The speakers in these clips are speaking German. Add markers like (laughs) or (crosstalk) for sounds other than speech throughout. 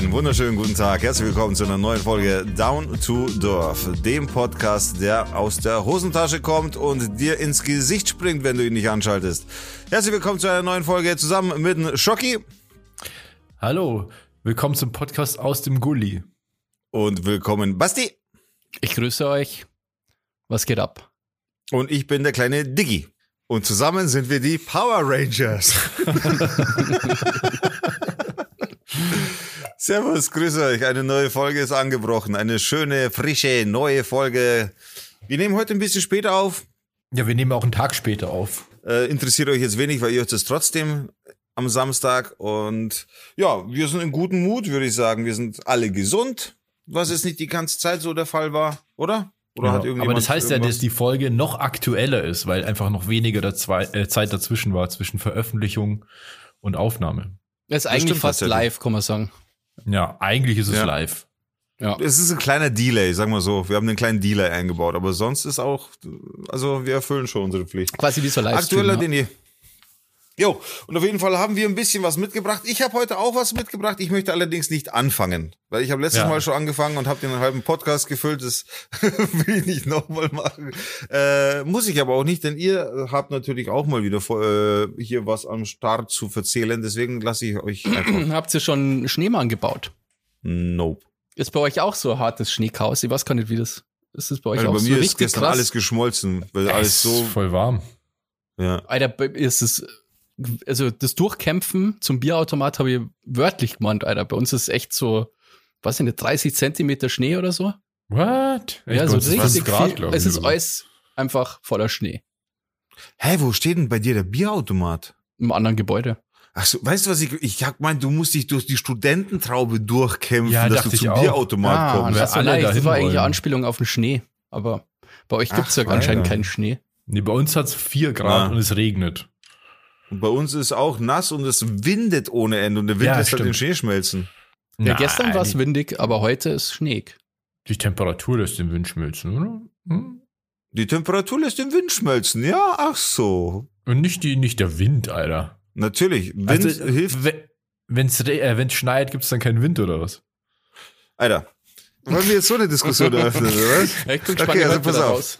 einen wunderschönen guten Tag. Herzlich willkommen zu einer neuen Folge Down to Dorf, dem Podcast, der aus der Hosentasche kommt und dir ins Gesicht springt, wenn du ihn nicht anschaltest. Herzlich willkommen zu einer neuen Folge zusammen mit dem Schocki Hallo, willkommen zum Podcast aus dem Gully. und willkommen Basti. Ich grüße euch. Was geht ab? Und ich bin der kleine Diggi. Und zusammen sind wir die Power Rangers. (laughs) (laughs) Servus, grüße euch. Eine neue Folge ist angebrochen. Eine schöne, frische, neue Folge. Wir nehmen heute ein bisschen später auf. Ja, wir nehmen auch einen Tag später auf. Äh, interessiert euch jetzt wenig, weil ihr hört es trotzdem am Samstag. Und ja, wir sind in gutem Mut, würde ich sagen. Wir sind alle gesund, was jetzt nicht die ganze Zeit so der Fall war, oder? Oder Ja, hat aber das heißt ja, irgendwas- dass die Folge noch aktueller ist, weil einfach noch weniger der Zwei äh, Zeit dazwischen war, zwischen Veröffentlichung und Aufnahme. Es ist eigentlich stimmt fast live, kann man sagen. Ja, eigentlich ist es Ja. live. Ja. Es ist ein kleiner Delay, sagen wir so. Wir haben einen kleinen Delay eingebaut, aber sonst ist auch, also wir erfüllen schon unsere Pflicht. Quasi wie so Livestream. Aktueller ja. denn je. Jo, und auf jeden Fall haben wir ein bisschen was mitgebracht. Ich habe heute auch was mitgebracht. Ich möchte allerdings nicht anfangen, weil ich habe letztes Ja. Mal schon angefangen und habe den halben Podcast gefüllt. Das (laughs) will ich nicht nochmal machen. Äh, muss ich aber auch nicht, denn ihr habt natürlich auch mal wieder äh, hier was am Start zu verzählen. Deswegen lasse ich euch (clears throat) einfach. Habt ihr schon Schneemann gebaut? nope. Ist bei euch auch so ein hartes Schneechaos? Ich weiß gar nicht, wie das ist. Das bei euch Also auch bei so mir ist richtig gestern krass? alles geschmolzen, weil Es alles ist so, voll warm. ja. Alter, ist es, also das Durchkämpfen zum Bierautomat habe ich wörtlich gemeint, Alter. Bei uns ist echt so, weiß ich nicht, 30 Zentimeter Schnee oder so. What? ja, so richtig viel. glaub es ist oder alles einfach voller Schnee. Hä, wo steht denn bei dir der Bierautomat? Im anderen Gebäude. Ach so, weißt du was ich, ich hab gemeint, du musst dich durch die Studententraube durchkämpfen, Ja, dass du zum. Bierautomat Ah, kommst. das war alle. Das war eigentlich eine. Anspielung auf den Schnee. Aber bei euch gibt's ja Ach, anscheinend keinen Schnee. Nee, bei uns hat es 4 Grad Ah. und es regnet. Und bei uns ist auch nass und es windet ohne Ende und der Wind Ja, lässt halt den stimmt. Schnee schmelzen. Ja, gestern Nein, war es windig, aber heute ist schneeg. Die Temperatur lässt den Wind schmelzen, oder? Hm? Die Temperatur lässt den Wind schmelzen. Ja, ach so. Und nicht, die, nicht der Wind, Alter. Natürlich, Wind Also, hilft. we- Wenn's, re- äh, wenn's schneit, gibt's dann keinen Wind oder was? Alter, wollen wir jetzt so eine Diskussion eröffnen, oder was? (laughs) Ja, Okay, also pass auf.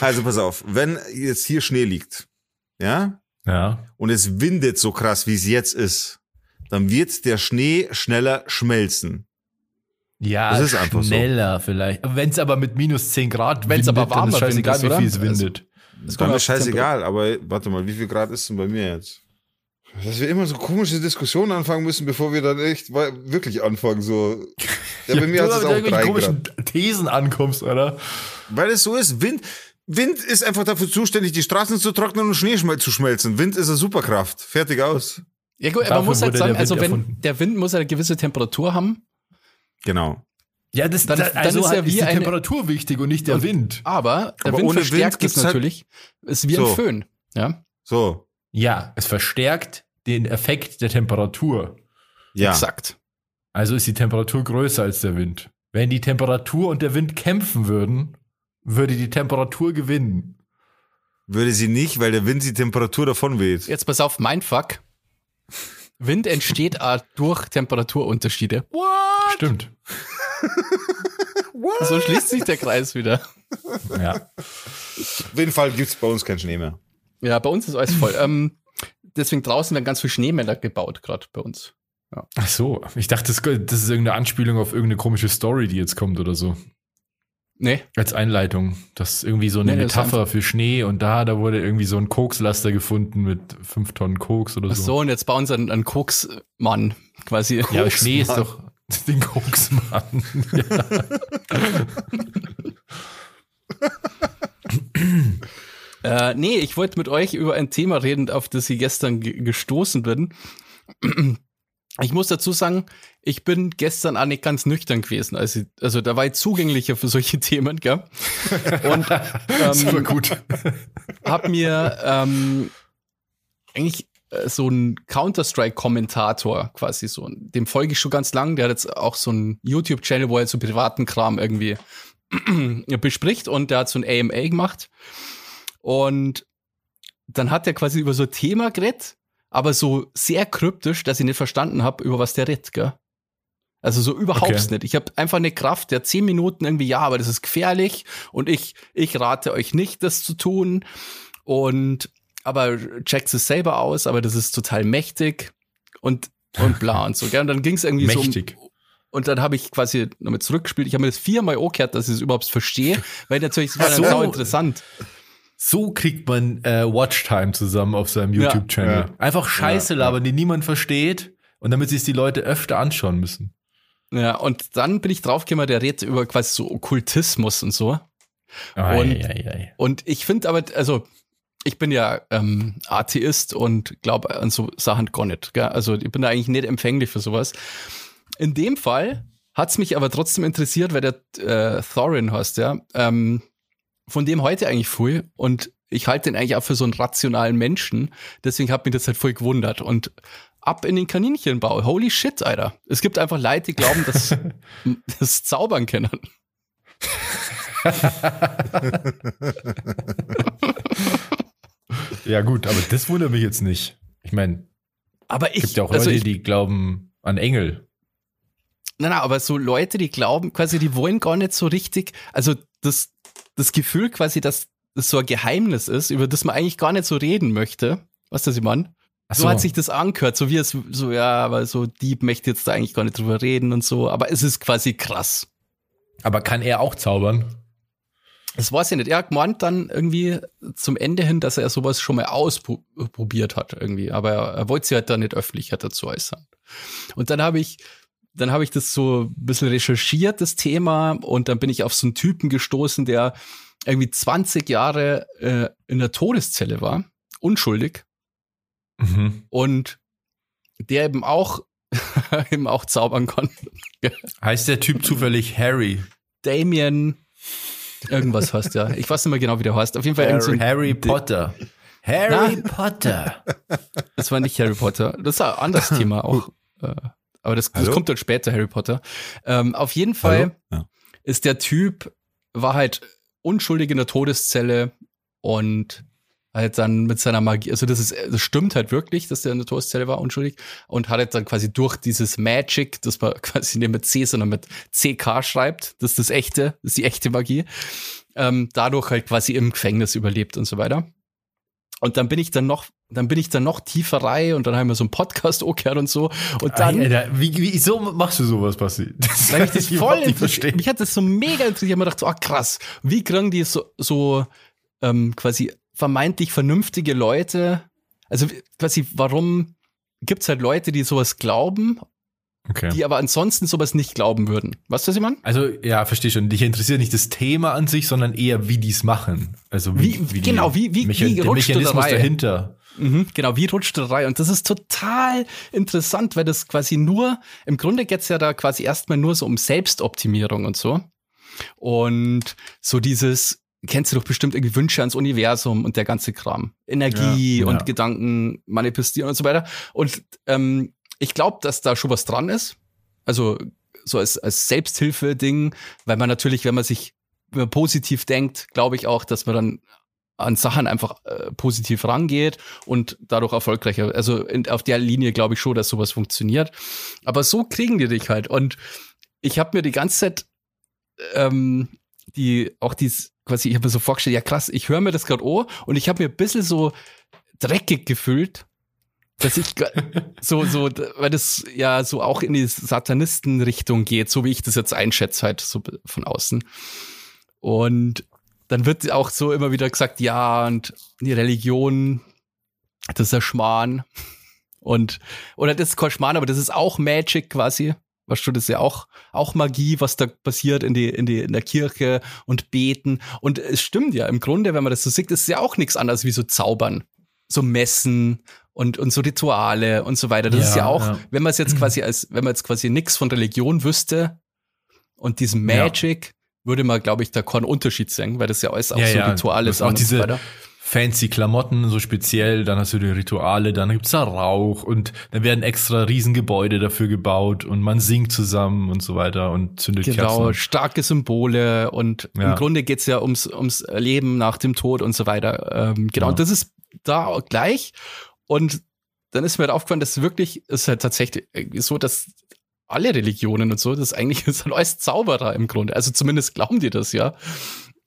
Also pass auf, wenn jetzt hier Schnee liegt, ja, Ja. und es windet so krass, wie es jetzt ist, dann wird der Schnee schneller schmelzen. Ja, Das ist einfach so. schneller vielleicht. Wenn es aber mit minus 10 Grad Wenn's aber windet, dann ist scheißegal, wie viel es windet. Das ist die scheißegal, aber warte mal, wie viel Grad ist denn bei mir jetzt? Dass wir immer so komische Diskussionen anfangen müssen, bevor wir dann echt wirklich anfangen, so. Ja, (laughs) bei mir hat du es auch drei komischen Grad. Thesen ankommst, oder? Weil es so ist, Wind, Wind ist einfach dafür zuständig, die Straßen zu trocknen und Schnee zu schmelzen. Wind ist eine Superkraft. Fertig aus. Ja gut, Dafür man muss halt sagen, der also Wind wenn erfunden. der Wind muss eine gewisse Temperatur haben, Genau. Ja, das, Dann- da- dann also ist ja halt wie ist die eine- Temperatur wichtig und nicht der Und- Wind. aber der Aber Wind ohne Wind verstärkt es gibt's halt- natürlich. ist wie So. ein Föhn. Ja, So. Ja, es verstärkt den Effekt der Temperatur. Ja. exakt. Also ist die Temperatur größer als der Wind. Wenn die Temperatur und der Wind kämpfen würden, würde die Temperatur gewinnen. Würde sie nicht, weil der Wind die Temperatur davon weht. Jetzt pass auf, mein Fuck. Wind entsteht durch Temperaturunterschiede. What? Stimmt. So schließt sich der Kreis wieder. Ja. Auf jeden Fall gibt's bei uns keinen Schnee mehr. Ja, bei uns ist alles voll. ähm, deswegen draußen werden ganz viele Schneemänner gebaut, gerade bei uns. Ach so, ich dachte, das, das ist irgendeine Anspielung auf irgendeine komische Story, die jetzt kommt oder so. Nee, Als Einleitung. Das ist irgendwie so eine Nee, Metapher für Schnee und da, da wurde irgendwie so ein Kokslaster gefunden mit fünf Tonnen Koks oder ach so. so, und jetzt bauen sie einen, einen Koksmann quasi. Ja, aber Schnee ist doch (laughs) den Koksmann. ja. (laughs) Äh, nee, ich wollte mit euch über ein Thema reden, auf das ich gestern ge- gestoßen bin. Ich muss dazu sagen, ich bin gestern auch nicht ganz nüchtern gewesen. Also, also da war ich zugänglicher für solche (laughs) Themen, gell? Und Super ähm, gut. hab mir ähm, eigentlich äh, so ein Counter-Strike-Kommentator quasi so. Dem folge ich schon ganz lang. Der hat jetzt auch so einen YouTube-Channel, wo er so privaten Kram irgendwie (clears throat) bespricht und der hat so ein AMA gemacht. Und dann hat er quasi über so ein Thema geredet, aber so sehr kryptisch, dass ich nicht verstanden habe, über was der redet, gell? Also so überhaupt Okay. nicht. Ich habe einfach eine Kraft, der zehn Minuten irgendwie, ja, aber das ist gefährlich und ich, ich rate euch nicht, das zu tun. Und aber checkt es selber aus, aber das ist total mächtig und, und bla und so. Gell? Und dann ging es irgendwie Mächtig. so um, und dann habe ich quasi nochmal zurückgespielt. Ich habe mir das viermal angehört, dass ich es überhaupt verstehe, weil natürlich das war dann So. sau interessant. So kriegt man äh, Watchtime zusammen auf seinem. YouTube-Channel. Ja. Einfach Scheiße labern, die niemand versteht. Und damit sich die Leute öfter anschauen müssen. Ja, und dann bin ich draufgekommen, der redet über quasi so Okkultismus und so. Und- ei. Und ich finde aber, also ich bin ja ähm, Atheist und glaube an so Sachen gar nicht. Gell? Also ich bin da eigentlich nicht empfänglich für sowas. In dem Fall hat es mich aber trotzdem interessiert, weil der äh, Thorin heißt, ja. Ähm, von dem heute eigentlich viel und ich halte den eigentlich auch für so einen rationalen Menschen. Deswegen hat mich das halt voll gewundert. Und ab in den Kaninchenbau. Holy shit, Alter. Es gibt einfach Leute, die glauben, dass (laughs) das Zaubern kennen. Ja, gut, aber das wundert mich jetzt nicht. Ich meine, Aber ich, es gibt ja auch Leute, also ich, die glauben an Engel. Nein, nein, aber so Leute, die glauben, quasi, die wollen gar nicht so richtig, also das, das Gefühl quasi, dass das so ein Geheimnis ist, über das man eigentlich gar nicht so reden möchte. Weißt du, was ich meine? Ach So hat sich das angehört, so wie es, so, ja, aber so Dieb möchte jetzt da eigentlich gar nicht drüber reden und so, aber es ist quasi krass. aber kann er auch zaubern? Das weiß ich nicht. Er hat gemeint dann irgendwie zum Ende hin, dass er sowas schon mal ausprobiert hat irgendwie, aber er, er wollte sich halt da nicht öffentlich dazu äußern. Und dann habe ich, dann habe ich das so ein bisschen recherchiert, das Thema, und dann bin ich auf so einen Typen gestoßen, der irgendwie 20 Jahre äh, in der Todeszelle war, unschuldig, Mhm. und der eben auch, (laughs) eben auch zaubern kann. Heißt der Typ zufällig Harry? Damien, irgendwas heißt ja. Ich weiß nicht mehr genau, wie der heißt. Auf jeden Fall so ein Harry Potter. Harry Potter. Das war nicht Harry Potter. Das ist ein anderes (laughs) Thema auch. Aber das, das kommt dann später, Harry Potter. Ähm, auf jeden Fall? Ja. ist der Typ, war halt unschuldig in der Todeszelle und halt dann mit seiner Magie, also das ist, das stimmt halt wirklich, dass der in der Todeszelle war, unschuldig, und hat halt dann quasi durch dieses Magic, das man (laughs) quasi nicht mit C, sondern mit CK schreibt, das ist das echte, das ist die echte Magie, ähm, dadurch halt quasi im Gefängnis überlebt und so weiter. Und dann bin ich dann noch, dann bin ich dann noch tiefer rein und dann haben wir so einen Podcast angehört und so. Und dann, Alter, wie, wieso machst du sowas, Basti? (laughs) Das weil ich das voll verstehe. Mich hat das so mega interessiert. Ich habe mir gedacht, so, ah, krass, wie kriegen die so, so ähm, quasi vermeintlich vernünftige Leute, also quasi, warum gibt's halt Leute, die sowas glauben, Okay. die aber ansonsten sowas nicht glauben würden? Weißt du, was ich meine? Also, ja, verstehe schon. Dich interessiert nicht das Thema an sich, sondern eher, wie die es machen. Also, wie, Wie- wie genau, wie- wie- wie der rutscht da Mechanismus rein? dahinter. Mhm, genau, wie rutscht der rein? Und das ist total interessant, weil das quasi nur, im Grunde geht's ja da quasi erstmal nur so um Selbstoptimierung und so. Und so dieses, kennst du doch bestimmt irgendwie Wünsche ans Universum und der ganze Kram. Energie Ja, und ja. Gedanken manifestieren und so weiter. Und ähm, ich glaube, dass da schon was dran ist. Also so als, als Selbsthilfe-Ding, weil man natürlich, wenn man sich wenn man positiv denkt, glaube ich auch, dass man dann an Sachen einfach äh, positiv rangeht und dadurch erfolgreicher. Also in, auf der Linie glaube ich schon, dass sowas funktioniert. Aber so kriegen die dich halt. Und ich habe mir die ganze Zeit ähm, die auch dies quasi, ich habe mir so vorgestellt, ja krass, ich höre mir das gerade an und ich habe mir ein bisschen so dreckig gefühlt, dass ich so, so, weil das ja so auch in die Satanisten-Richtung geht, so wie ich das jetzt einschätze, halt so von außen. Und dann wird auch so immer wieder gesagt, ja, und die Religion, das ist ein Schmarrn. Und, oder das ist kein Schmarrn, aber das ist auch Magic quasi. Weißt du, das ist ja auch, auch Magie, was da passiert in, die, in, die, in der Kirche und beten. Und es stimmt ja, im Grunde, wenn man das so sieht, ist es ja auch nichts anderes wie so Zaubern. So Messen und, und so Rituale und so weiter. Das Ja, ist ja auch, ja. wenn man es jetzt (clears throat) quasi als, wenn man jetzt quasi nichts von Religion wüsste und diesem Ja. Magic, würde man, glaube ich, da keinen Unterschied sehen, weil das ja alles auch Ja, so ja. Rituale sind auch und diese so weiter. Fancy Klamotten, so speziell, dann hast du die Rituale, dann gibt's da Rauch und dann werden extra Riesengebäude dafür gebaut und man singt zusammen und so weiter und zündet Genau, Kerzen. starke Symbole und Ja. im Grunde geht's ja ums, ums Leben nach dem Tod und so weiter. Ähm, genau, Ja. und das ist da gleich. Und dann ist mir halt aufgefallen, dass wirklich ist halt tatsächlich so, dass alle Religionen und so, das eigentlich (laughs) ist halt alles Zauberer im Grunde. Also zumindest glauben die das, ja.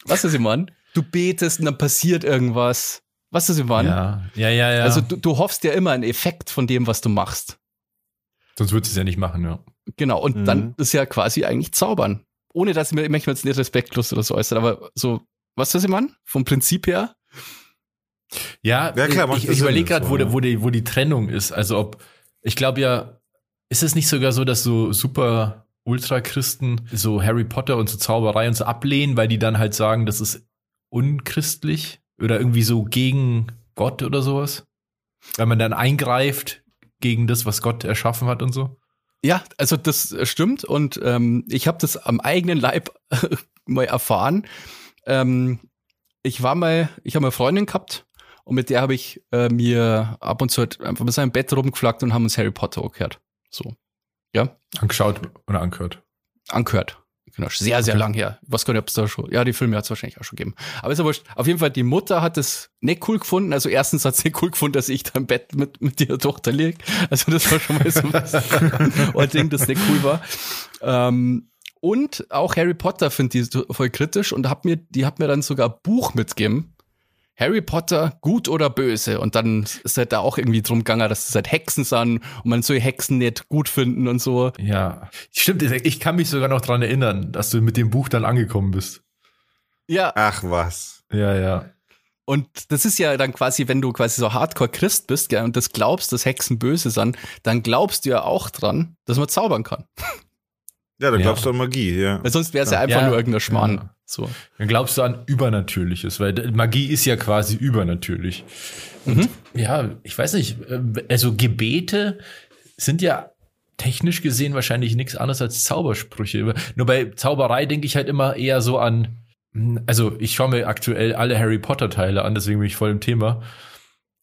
Was ist Mann? Du betest und dann passiert irgendwas. Was ist Mann? Ja, ja, ja, ja. Also du, du hoffst ja immer einen Effekt von dem, was du machst. Sonst würdest du es ja nicht machen, ja. Genau, und Mhm. dann ist ja quasi eigentlich zaubern. Ohne dass ich mir, möchte jetzt nicht respektlos oder so äußern, aber so, was ist Mann? Vom Prinzip her? Ja, Ja, klar, ich, ich überlege gerade, wo, wo, die, wo die Trennung ist. Also ob, ich glaube ja, ist es nicht sogar so, dass so super Ultrachristen so Harry Potter und so Zauberei und so ablehnen, weil die dann halt sagen, das ist unchristlich oder irgendwie so gegen Gott oder sowas? Weil man dann eingreift gegen das, was Gott erschaffen hat und so? Ja, also das stimmt und ähm, ich habe das am eigenen Leib (laughs) mal erfahren. Ähm, ich war mal, ich habe eine Freundin gehabt und mit der habe ich äh, mir ab und zu halt einfach mit seinem Bett rumgeflackt und haben uns Harry Potter angehört. So, ja, Angeschaut oder angehört. angehört. Genau, sehr, sehr Okay. lang her. Was kann ich, ob's da schon, ja, die Filme hat es wahrscheinlich auch schon gegeben. Aber ist wurscht. Auf jeden Fall, die Mutter hat es nicht cool gefunden. Also erstens hat sie nicht cool gefunden, dass ich da im Bett mit, mit ihrer Tochter lieg. Also das war schon mal so was. und (laughs) ein Ding, das nicht cool war. Ähm, und auch Harry Potter finde ich so voll kritisch und hab mir, die hat mir dann sogar ein Buch mitgegeben. Harry Potter, gut oder böse? Und dann ist halt da auch irgendwie drum gegangen, dass es halt Hexen sind und man soll Hexen nicht gut finden und so. Ja, stimmt. Ich kann mich sogar noch dran erinnern, dass du mit dem Buch dann angekommen bist. Ja, Ach was. Ja, ja. Und das ist ja dann quasi, wenn du quasi so Hardcore-Christ bist gell, und das glaubst, dass Hexen böse sind, dann glaubst du ja auch dran, dass man zaubern kann. Ja, da Ja. glaubst du an Magie, ja. Weil sonst wäre es ja einfach Ja. nur irgendein Schmarrn. So. Dann glaubst du an Übernatürliches, weil Magie ist ja quasi übernatürlich. Mhm. ja, ich weiß nicht, äh, also Gebete sind ja technisch gesehen wahrscheinlich nichts anderes als Zaubersprüche. Nur bei Zauberei denke ich halt immer eher so an, hm, also ich schaue mir aktuell alle Harry Potter Teile an, deswegen bin ich voll im Thema.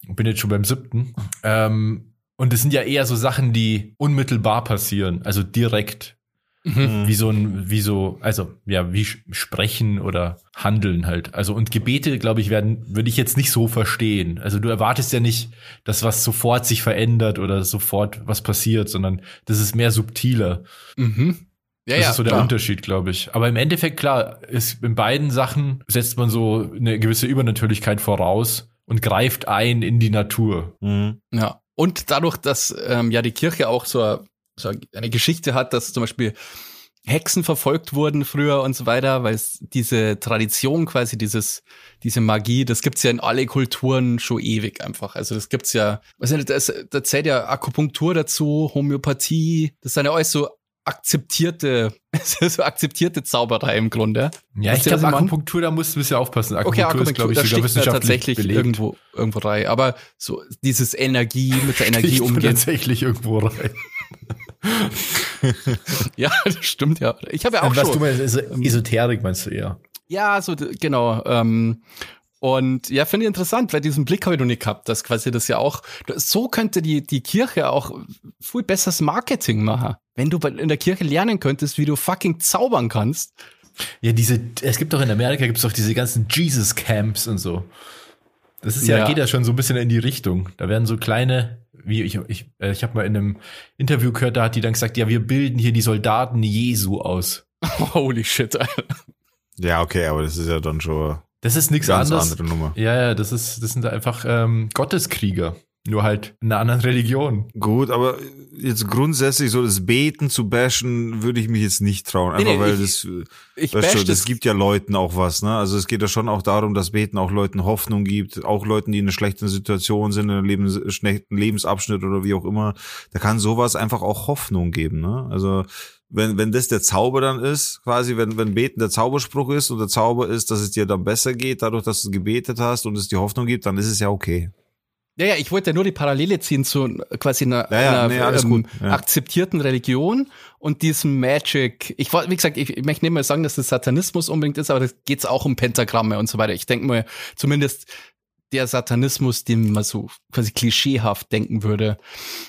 Bin jetzt schon beim siebten. Ähm, und es sind ja eher so Sachen, die unmittelbar passieren, also direkt Mhm. wie so ein, wie so, also ja, wie sprechen oder handeln halt. Also und Gebete, glaube ich, werden, würde ich jetzt nicht so verstehen. Also du erwartest ja nicht, dass was sofort sich verändert oder sofort was passiert, sondern das ist mehr subtiler. Mhm. Ja, das ja, ist so der klar. Unterschied, glaube ich. Aber im Endeffekt, klar, ist in beiden Sachen setzt man so eine gewisse Übernatürlichkeit voraus und greift ein in die Natur. Mhm. Ja. Und dadurch, dass ähm, ja die Kirche auch so, so eine Geschichte hat, dass zum Beispiel Hexen verfolgt wurden früher und so weiter, weil es diese Tradition quasi, dieses, diese Magie, das gibt's ja in alle Kulturen schon ewig einfach. Also das gibt's ja, was nicht, das, da zählt ja Akupunktur dazu, Homöopathie, das sind ja alles so akzeptierte, (laughs) so akzeptierte Zauberei im Grunde. Ja, ich glaube? Akupunktur, da musst du ein bisschen aufpassen. Okay, Akupunktur ist, glaube ich, da sogar ja wissenschaftlich tatsächlich belegt. irgendwo irgendwo rein. Aber so dieses Energie mit der (laughs) Energie umgehen. tatsächlich irgendwo rein. (laughs) Ja, das stimmt ja. Ich habe ja auch Ähm, Was schon. du meinst, ist Esoterik meinst du eher? Ja, so genau. Ähm, und ja, finde ich interessant, weil diesen Blick habe ich noch nicht gehabt, dass quasi das ja auch, so könnte die, die Kirche auch viel besseres Marketing machen. Wenn du in der Kirche lernen könntest, wie du fucking zaubern kannst. Ja, diese, es gibt doch in Amerika gibt's doch diese ganzen Jesus Camps und so. Das ist ja, Ja. geht ja schon so ein bisschen in die Richtung. Da werden so kleine, wie ich, ich, äh, ich habe mal in einem Interview gehört, da hat die dann gesagt, ja, wir bilden hier die Soldaten Jesu aus. (laughs) Holy shit, Alter. Ja, okay, aber das ist ja dann schon Das ist nichts anderes. andere Nummer. Ja, ja, das ist, das sind einfach ähm, Gotteskrieger. Nur halt in einer anderen Religion. Gut, aber jetzt grundsätzlich so das Beten zu bashen, würde ich mich jetzt nicht trauen. Einfach Nee, nee, weil ich- das, Ich weißt du, das das. gibt ja Leuten auch was, ne? Also es geht ja schon auch darum, dass Beten auch Leuten Hoffnung gibt, auch Leuten, die in einer schlechten Situation sind, in einem Lebens, schlechten Lebensabschnitt oder wie auch immer. Da kann sowas einfach auch Hoffnung geben, ne? Also wenn, wenn das der Zauber dann ist, quasi, wenn, wenn Beten der Zauberspruch ist und der Zauber ist, dass es dir dann besser geht, dadurch, dass du gebetet hast und es dir Hoffnung gibt, dann ist es ja okay. Ja, ja, ich wollte ja nur die Parallele ziehen zu quasi einer, Ja, ja, einer nee, ähm, ja. akzeptierten Religion und diesem Magic. Ich wollte, wie gesagt, ich, ich möchte nicht mal sagen, dass das Satanismus unbedingt ist, aber da geht's auch um Pentagramme und so weiter. Ich denke mal, zumindest der Satanismus, den man so quasi klischeehaft denken würde.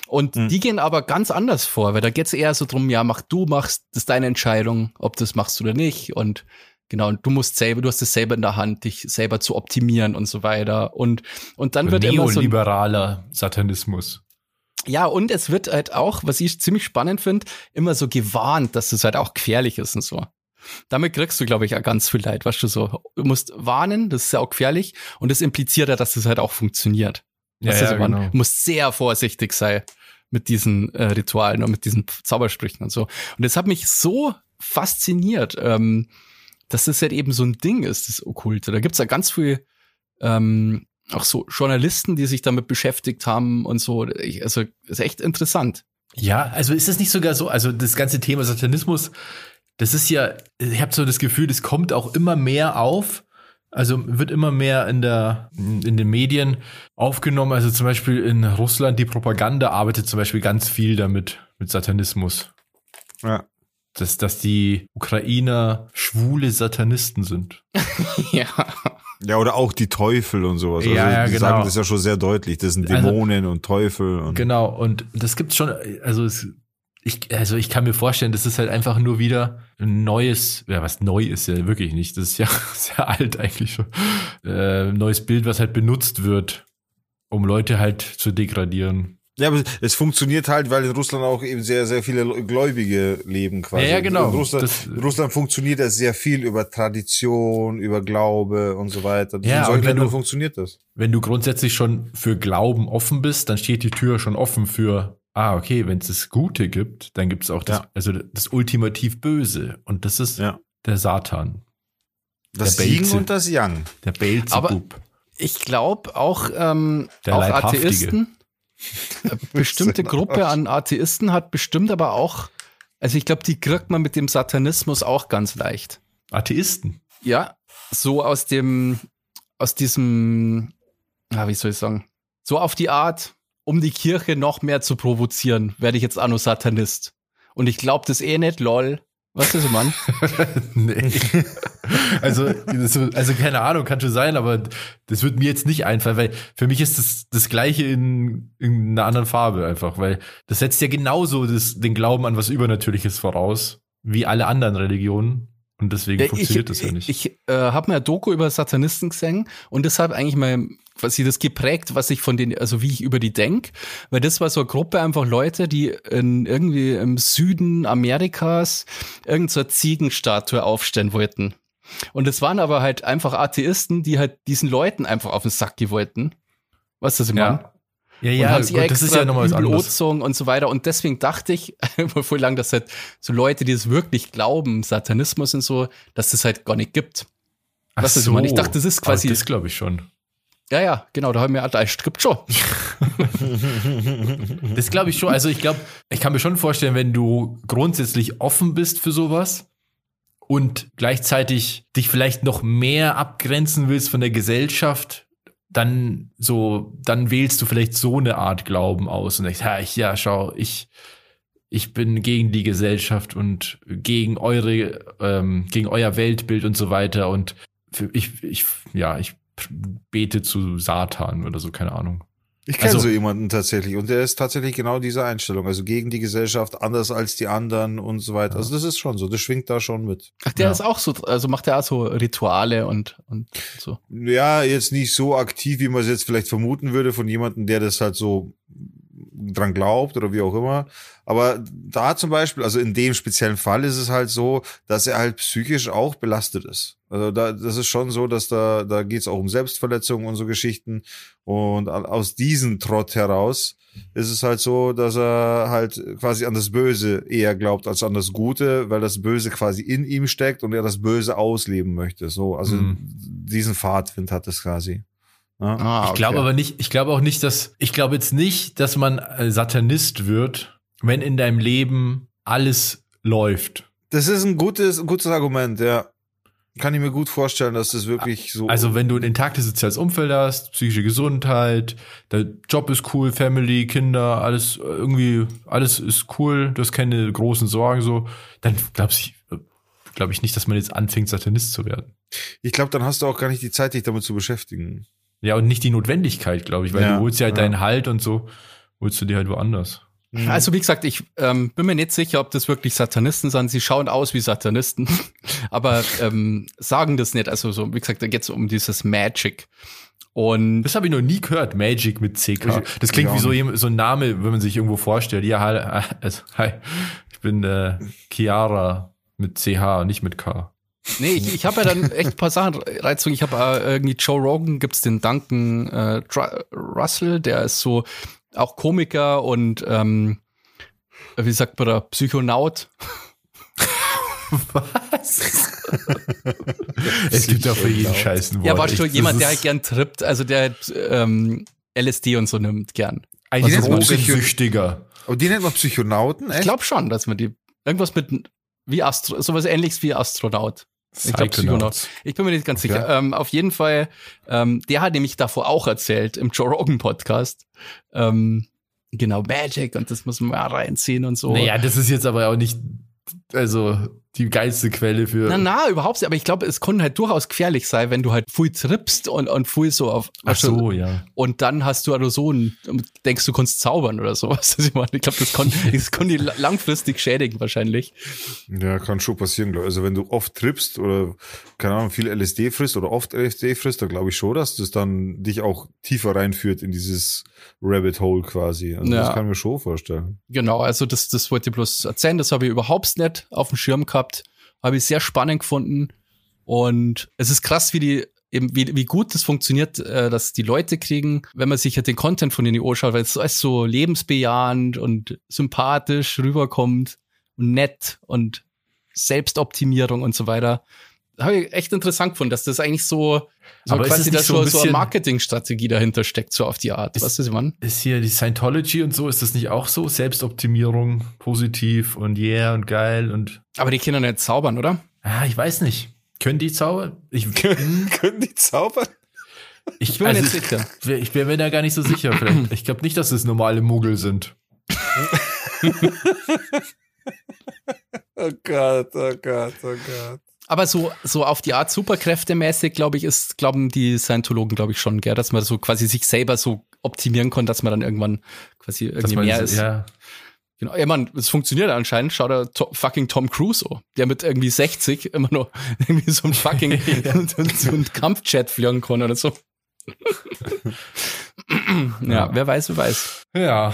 Und Hm. die gehen aber ganz anders vor, weil da geht's eher so drum, ja, mach du machst, das ist deine Entscheidung, ob du das machst oder nicht. Und genau, und du musst selber, du hast es selber in der Hand, dich selber zu optimieren und so weiter. Und, und dann wird immer so Neoliberaler Satanismus. ja, und es wird halt auch, was ich ziemlich spannend finde, immer so gewarnt, dass es halt auch gefährlich ist und so. Damit kriegst du, glaube ich, auch ganz viel Leid, weißt du so. Du musst warnen, das ist ja auch gefährlich und das impliziert ja, dass es halt auch funktioniert. Ja, ja, so, man genau. muss sehr vorsichtig sein mit diesen äh, Ritualen und mit diesen Zaubersprüchen und so. Und das hat mich so fasziniert, ähm, dass das halt eben so ein Ding ist, das Okkulte. Da gibt's ja ganz viel ähm, auch so Journalisten, die sich damit beschäftigt haben und so. Ich, also ist echt interessant. Ja, also ist es nicht sogar so, also das ganze Thema Satanismus, das ist ja, ich habe so das Gefühl, das kommt auch immer mehr auf. Also wird immer mehr in der in den Medien aufgenommen. Also zum Beispiel in Russland die Propaganda arbeitet zum Beispiel ganz viel damit mit Satanismus, Ja. Dass dass die Ukrainer schwule Satanisten sind. (laughs) ja. Ja, oder auch die Teufel und sowas. Also Ja, ja, die genau. sagen das ja schon sehr deutlich. Das sind Also- Dämonen und Teufel. Und Genau, und das gibt's schon, also es, ich, also ich kann mir vorstellen, das ist halt einfach nur wieder ein neues, ja, was neu ist ja wirklich nicht, das ist ja (laughs) sehr alt eigentlich schon, äh, ein neues Bild, was halt benutzt wird, um Leute halt zu degradieren. Ja, aber es funktioniert halt, weil in Russland auch eben sehr, sehr viele Gläubige leben quasi. Ja, ja, genau. In Russland, Das- in Russland funktioniert das sehr viel über Tradition, über Glaube und so weiter. Ja, in solchen Ländern du- funktioniert das. Wenn du grundsätzlich schon für Glauben offen bist, dann steht die Tür schon offen für, ah, okay, wenn es das Gute gibt, dann gibt es auch das, Ja. also das ultimativ Böse. Und das ist Ja. der Satan, Das Der Yin und das Yang. der Beelzebub. Ich glaube auch, ähm, Der auch Leibhaftige. Atheisten, bestimmte (laughs) ein Gruppe an Atheisten hat bestimmt aber auch, also ich glaube, die kriegt man mit dem Satanismus auch ganz leicht. Atheisten. Ja, so aus dem, aus diesem, ja, wie soll ich sagen, so auf die Art, um die Kirche noch mehr zu provozieren, werde ich jetzt nur Satanist. Und ich glaube das eh nicht, lol. Was ist, Mann? (laughs) nee. Also, also keine Ahnung, kann schon sein, aber das wird mir jetzt nicht einfallen, weil für mich ist das das Gleiche in, in einer anderen Farbe einfach, weil das setzt ja genauso das, den Glauben an was Übernatürliches voraus, wie alle anderen Religionen. Und deswegen Ja, funktioniert das ja nicht. Ich äh, habe mir ein Doku über Satanisten gesehen und deshalb eigentlich mal quasi das geprägt, was ich von denen, also wie ich über die denk, weil das war so eine Gruppe einfach Leute, die in, irgendwie im Süden Amerikas irgendeine so eine Ziegenstatue aufstellen wollten. Und es waren aber halt einfach Atheisten, die halt diesen Leuten einfach auf den Sack gehen wollten. Weißt du, was ich meine? ja. Ja, und ja, gut, das ist ja nochmal was anderes. und so weiter. Und deswegen dachte ich (laughs) immer voll lang, dass halt so Leute, die es wirklich glauben, Satanismus und so, dass das halt gar nicht gibt. Ach was ist, Mann? Ich dachte, das ist quasi- Aber Das glaube ich schon. Ja, ja, genau, da haben wir halt gibt schon. (laughs) Das glaube ich schon. Also ich glaube, ich kann mir schon vorstellen, wenn du grundsätzlich offen bist für sowas und gleichzeitig dich vielleicht noch mehr abgrenzen willst von der Gesellschaft, dann so, dann wählst du vielleicht so eine Art Glauben aus und denkst, ja, ich, ja, schau, ich, ich bin gegen die Gesellschaft und gegen eure, ähm, gegen euer Weltbild und so weiter und ich, ich, ja, ich bete zu Satan oder so, keine Ahnung. Ich kenne Also- so jemanden tatsächlich und der ist tatsächlich genau diese Einstellung, also gegen die Gesellschaft, anders als die anderen und so weiter. Also das ist schon so, das schwingt da schon mit. Ach, der Ja. ist auch so, also macht er auch so Rituale und, und so. Ja, jetzt nicht so aktiv, wie man es jetzt vielleicht vermuten würde von jemandem, der das halt so dran glaubt oder wie auch immer. Aber da zum Beispiel, also in dem speziellen Fall ist es halt so, dass er halt psychisch auch belastet ist. Also da, das ist schon so, dass da, da geht es auch um Selbstverletzungen und so Geschichten. Und aus diesem Trott heraus ist es halt so, dass er halt quasi an das Böse eher glaubt als an das Gute, weil das Böse quasi in ihm steckt und er das Böse ausleben möchte. So, also Mhm. diesen Fahrtwind hat es quasi. Ja. Ah, Ich glaube aber nicht, ich glaube auch nicht, dass, ich glaube jetzt nicht, dass man äh, Satanist wird, wenn in deinem Leben alles läuft. Das ist ein gutes, ein gutes Argument, ja. Kann ich mir gut vorstellen, dass das wirklich so. Also wenn du ein intaktes soziales Umfeld hast, psychische Gesundheit, der Job ist cool, Family, Kinder, alles äh, irgendwie, alles ist cool, du hast keine großen Sorgen, so, dann glaube ich, glaube ich nicht, dass man jetzt anfängt, Satanist zu werden. ich glaube, dann hast du auch gar nicht die Zeit, dich damit zu beschäftigen. Ja, und nicht die Notwendigkeit, glaube ich, weil Ja, du holst ja halt ja. deinen Halt und so, holst du dir halt woanders. Also wie gesagt, ich ähm, bin mir nicht sicher, ob das wirklich Satanisten sind. Sie schauen aus wie Satanisten, (laughs) aber ähm, sagen das nicht. Also so, wie gesagt, da geht es um dieses Magic. Und Das habe ich noch nie gehört, Magic mit CK. Das klingt Ja. wie so, so ein Name, wenn man sich irgendwo vorstellt. Ja, hi, also, hi ich bin äh, Chiara mit CH, nicht mit K. nee, ich, ich habe ja dann echt ein paar Sachen reinzogen. Ich habe äh, irgendwie Joe Rogan, gibt's den Duncan äh, Russell, der ist so auch Komiker und ähm, wie sagt man da, Psychonaut. (laughs) Was? (laughs) es gibt ja für jeden Scheiß ein Wort. Ja, war schon Echt, jemand, der halt gern trippt, also der ähm, LSD und so nimmt gern. ein Was ist das? Drogensüchtiger. Aber die nennt man Psychonauten, Ich echt? glaube schon, dass man die irgendwas mit wie Astro, sowas ähnliches wie Astronaut. Ich glaub, Psychonauts. Ich bin mir nicht ganz Okay. sicher. Ähm, auf jeden Fall, ähm, der hat nämlich davor auch erzählt im Joe Rogan Podcast. Ähm, genau, Magic und das muss man mal reinziehen und so. Naja, das ist jetzt aber auch nicht, also die geilste Quelle für. Na, na, überhaupt nicht. Aber ich glaube, es kann halt durchaus gefährlich sein, wenn du halt viel trippst und, und viel so auf. Ach so, ja. Und dann hast du also so ein, denkst du kannst zaubern oder sowas. (laughs) Ich, meine, ich glaube, das kann, (laughs) das kann die langfristig schädigen wahrscheinlich. Ja, kann schon passieren, glaube ich. Also wenn du oft trippst oder, keine Ahnung, viel LSD frisst oder oft LSD frisst, dann glaube ich schon, dass das dann dich auch tiefer reinführt in dieses Rabbit Hole quasi. Also Ja. das kann ich mir schon vorstellen. Genau, also das, das wollte ich bloß erzählen. Das habe ich überhaupt nicht auf dem Schirm gehabt. Habe ich sehr spannend gefunden. Und es ist krass, wie die eben wie, wie gut das funktioniert, äh, dass die Leute kriegen, wenn man sich halt den Content von denen anschaut, weil es alles so lebensbejahend und sympathisch rüberkommt und nett und Selbstoptimierung und so weiter. Habe ich echt interessant gefunden, dass das eigentlich so, so Aber quasi es nicht da so ein so eine Marketingstrategie dahinter steckt, so auf die Art. Ist- weißt du, meine? Ist hier die Scientology und so, ist das nicht auch so? Selbstoptimierung, positiv und yeah und geil und. Aber die Kinder nicht zaubern, oder? Ah, ich weiß nicht. Können die zaubern? Ich, (laughs) hm, Können die zaubern? ich, Ich bin mir also nicht sicher. Ich, ich bin mir da gar nicht so sicher. Vielleicht, ich glaube nicht, dass es normale Muggel sind. (laughs) Oh Gott, oh Gott, oh Gott. Aber so, so auf die Art superkräftemäßig, glaube ich, ist, glauben die Scientologen, glaube ich, schon, gell, dass man so quasi sich selber so optimieren kann, dass man dann irgendwann quasi irgendwie mehr ist. Ja, Genau. Ja, man, es funktioniert anscheinend. Schau da to fucking Tom Cruise, oh, der mit irgendwie 60 immer noch (laughs) irgendwie so ein fucking (laughs) (laughs) so, so ein Kampfjet fliegen kann oder so. ja, Ja. wer weiß, wer weiß. ja.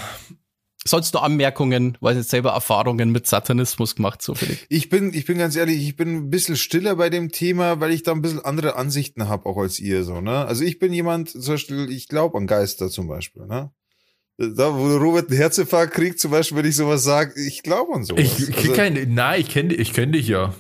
Sonst noch Anmerkungen, weil jetzt selber Erfahrungen mit Satanismus gemacht, so Felix. Ich bin, ich bin ganz ehrlich, ich bin ein bisschen stiller bei dem Thema, weil ich da ein bisschen andere Ansichten habe, auch als ihr so, ne? Also ich bin jemand, zum Beispiel, ich glaube an Geister zum Beispiel, ne? Da, wo Robert einen Herzinfarkt kriegt, zum Beispiel, wenn ich sowas sage, ich glaube an sowas. Ich, ich krieg also, kein, nein, ich kenne ich kenn dich ja.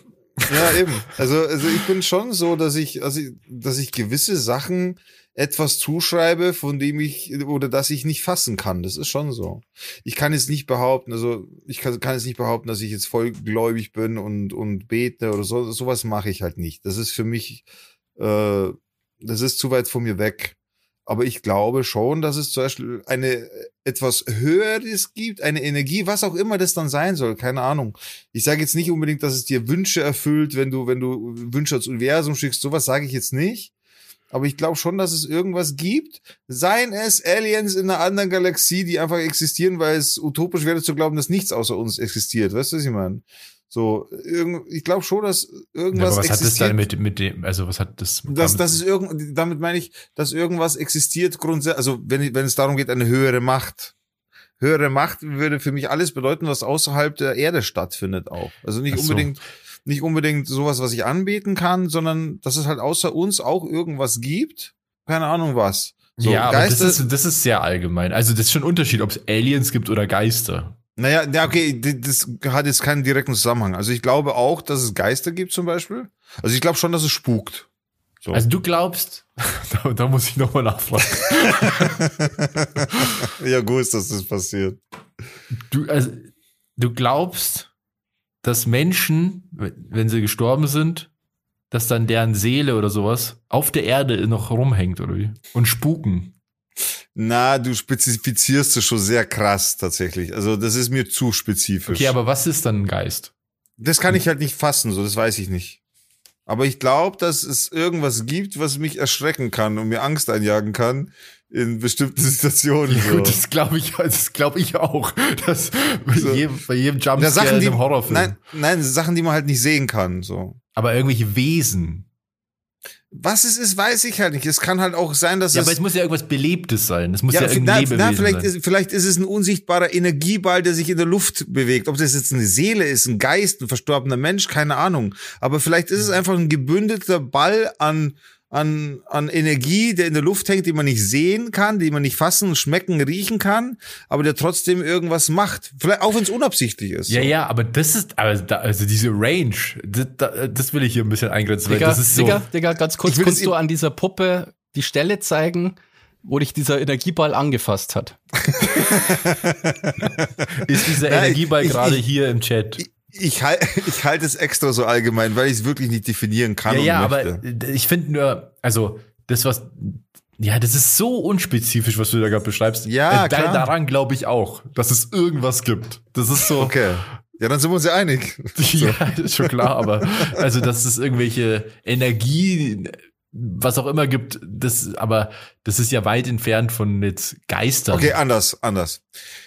Ja, eben. Also, also ich bin schon so, dass ich, also, ich- dass ich gewisse Sachen etwas zuschreibe, von dem ich, oder dass ich nicht fassen kann. Das ist schon so. Ich kann jetzt nicht behaupten, also ich kann, kann jetzt nicht behaupten, dass ich jetzt voll gläubig bin und, und bete oder so. Sowas mache ich halt nicht. Das ist für mich, äh, das ist zu weit von mir weg. Aber ich glaube schon, dass es zum Beispiel eine etwas Höheres gibt, eine Energie, was auch immer das dann sein soll, keine Ahnung. Ich sage jetzt nicht unbedingt, dass es dir Wünsche erfüllt, wenn du, wenn du Wünsche ans Universum schickst, sowas sage ich jetzt nicht. Aber ich glaube schon, dass es irgendwas gibt. Seien es Aliens in einer anderen Galaxie, die einfach existieren, weil es utopisch wäre zu glauben, dass nichts außer uns existiert. Weißt du, was ich meine? So, ich glaube schon, dass Ja, irgendwas aber was hat das existiert. dann mit, mit dem, also was hat das Das, damit- das ist irgend, damit meine ich, dass irgendwas existiert grundsätzlich, also wenn, wenn es darum geht, eine höhere Macht. Höhere Macht würde für mich alles bedeuten, was außerhalb der Erde stattfindet auch. Also nicht so. unbedingt, nicht unbedingt sowas, was ich anbeten kann, sondern dass es halt außer uns auch irgendwas gibt. Keine Ahnung was. So, ja, aber das Geister, ist, das ist sehr allgemein. Also das ist schon ein Unterschied, ob es Aliens gibt oder Geister. naja, ja, okay, das hat jetzt keinen direkten Zusammenhang. Also ich glaube auch, dass es Geister gibt zum Beispiel. Also ich glaube schon, dass es spukt. So. Also du glaubst, (laughs) da, da muss ich nochmal nachfragen. (laughs) ja, gut ist, dass das passiert. Du, also, du glaubst, dass Menschen, wenn sie gestorben sind, dass dann deren Seele oder sowas auf der Erde noch rumhängt oder wie? Und spuken. Na, du spezifizierst es schon sehr krass tatsächlich. Also das ist mir zu spezifisch. Okay, aber was ist dann ein Geist? das kann ich halt nicht fassen, so das weiß ich nicht. Aber ich glaube, dass es irgendwas gibt, was mich erschrecken kann und mir Angst einjagen kann in bestimmten (laughs) Situationen. Ja, so. gut, das glaube ich, das glaube ich auch. Das bei, So. jedem, bei jedem Jumpscare Sachen, in die, einem Horrorfilm. nein, nein, Sachen, die man halt nicht sehen kann. So. Aber irgendwelche Wesen. Was es ist, weiß ich halt nicht. Es kann halt auch sein, dass Ja, es aber es muss ja irgendwas Belebtes sein. Es muss ja, Ja, irgendein na, Lebewesen na, vielleicht, sein. ist, vielleicht ist es ein unsichtbarer Energieball, der sich in der Luft bewegt. Ob das jetzt eine Seele ist, ein Geist, ein verstorbener Mensch, keine Ahnung. Aber vielleicht ist es einfach ein gebündelter Ball an, an, an Energie, der in der Luft hängt, den man nicht sehen kann, den man nicht fassen, schmecken, riechen kann, aber der trotzdem irgendwas macht. Vielleicht, auch wenn es unabsichtlich ist. Ja, so. ja, aber das ist, aber da, also diese Range, das, da- das will ich hier ein bisschen eingrenzen, weil Digga, das ist so. Digga, Digga, ganz kurz, kannst du an dieser Puppe die Stelle zeigen, wo dich dieser Energieball angefasst hat? (laughs) ist dieser Nein, Energieball ich- gerade ich- hier im Chat? Ich, halt, (laughs) ich halte es extra so allgemein, weil ich es wirklich nicht definieren kann Ja, ja, möchte. aber ich finde nur, also das, was, ja, das ist so unspezifisch, was du da gerade beschreibst. Ja, Äh, klar. Daran glaube ich auch, dass es irgendwas gibt. Das ist so. (laughs) Okay. Ja, dann sind wir uns ja einig. (laughs) Ja, ist schon klar, aber also, dass es irgendwelche Energie, was auch immer gibt, das, aber das ist ja weit entfernt von jetzt Geistern. Okay, anders, anders.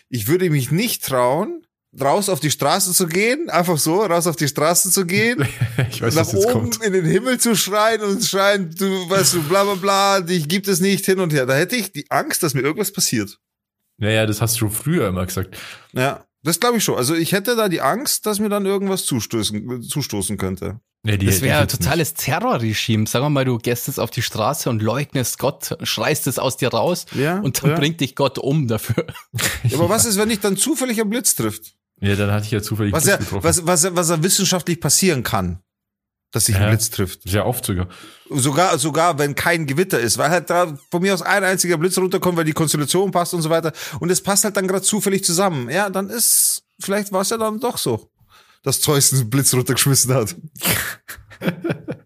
Ich würde mich nicht trauen, raus auf die Straße zu gehen, einfach so, raus auf die Straße zu gehen, (laughs) ich weiß, nach oben kommt. in den Himmel zu schreien und schreien, du weißt du, bla bla bla, dich gibt es nicht hin und her. Da hätte ich die Angst, dass mir irgendwas passiert. Naja, das hast du schon früher immer gesagt. Ja, das glaube ich schon. Also ich hätte da die Angst, dass mir dann irgendwas zustoßen, zustoßen könnte. Ja, die Das wäre ein totales Terrorregime. Sagen wir mal, du gehst jetzt auf die Straße und leugnest Gott, schreist es aus dir raus Ja, und dann ja. bringt dich Gott um dafür. (laughs) Ja, aber was ist, wenn dich dann zufällig ein Blitz trifft? Ja, dann hatte ich ja zufällig Was Blitz ja, getroffen. was, was, was ja wissenschaftlich passieren kann, dass sich Ja. ein Blitz trifft. Sehr oft sogar. Sogar, sogar wenn kein Gewitter ist, weil halt da von mir aus ein einziger Blitz runterkommt, weil die Konstellation passt und so weiter. Und es passt halt dann gerade zufällig zusammen. Ja, dann ist, vielleicht war es ja dann doch so, dass Zeus einen Blitz runtergeschmissen hat. (laughs)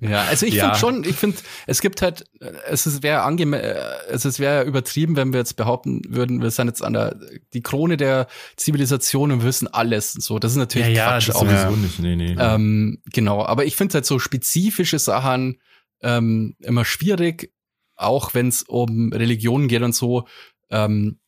Ja, also ich Ja. finde schon, ich finde, es gibt halt, es ist wäre angeme äh, es ist wäre übertrieben, wenn wir jetzt behaupten würden, wir sind jetzt an der die Krone der Zivilisation und wir wissen alles. So, das ist natürlich Quatsch das auch. sowieso Ja. nicht. Nee, nee. Ähm, genau, aber ich finde halt so spezifische Sachen ähm, immer schwierig, auch wenn es um Religionen geht und so. Ähm,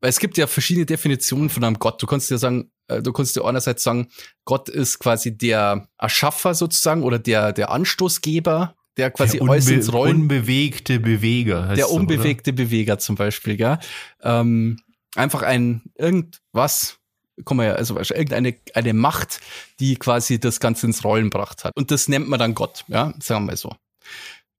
weil es gibt ja verschiedene Definitionen von einem Gott. Du kannst ja sagen, du kannst ja einerseits sagen, Gott ist quasi der Erschaffer sozusagen oder der, der Anstoßgeber, der quasi der alles ins Rollen unbewegte Beweger. der so, unbewegte Beweger zum Beispiel, gell? Ähm, einfach ein irgendwas, guck mal ja, also irgendeine eine Macht, die quasi das Ganze ins Rollen gebracht hat. Und das nennt man dann Gott, ja, sagen wir mal so.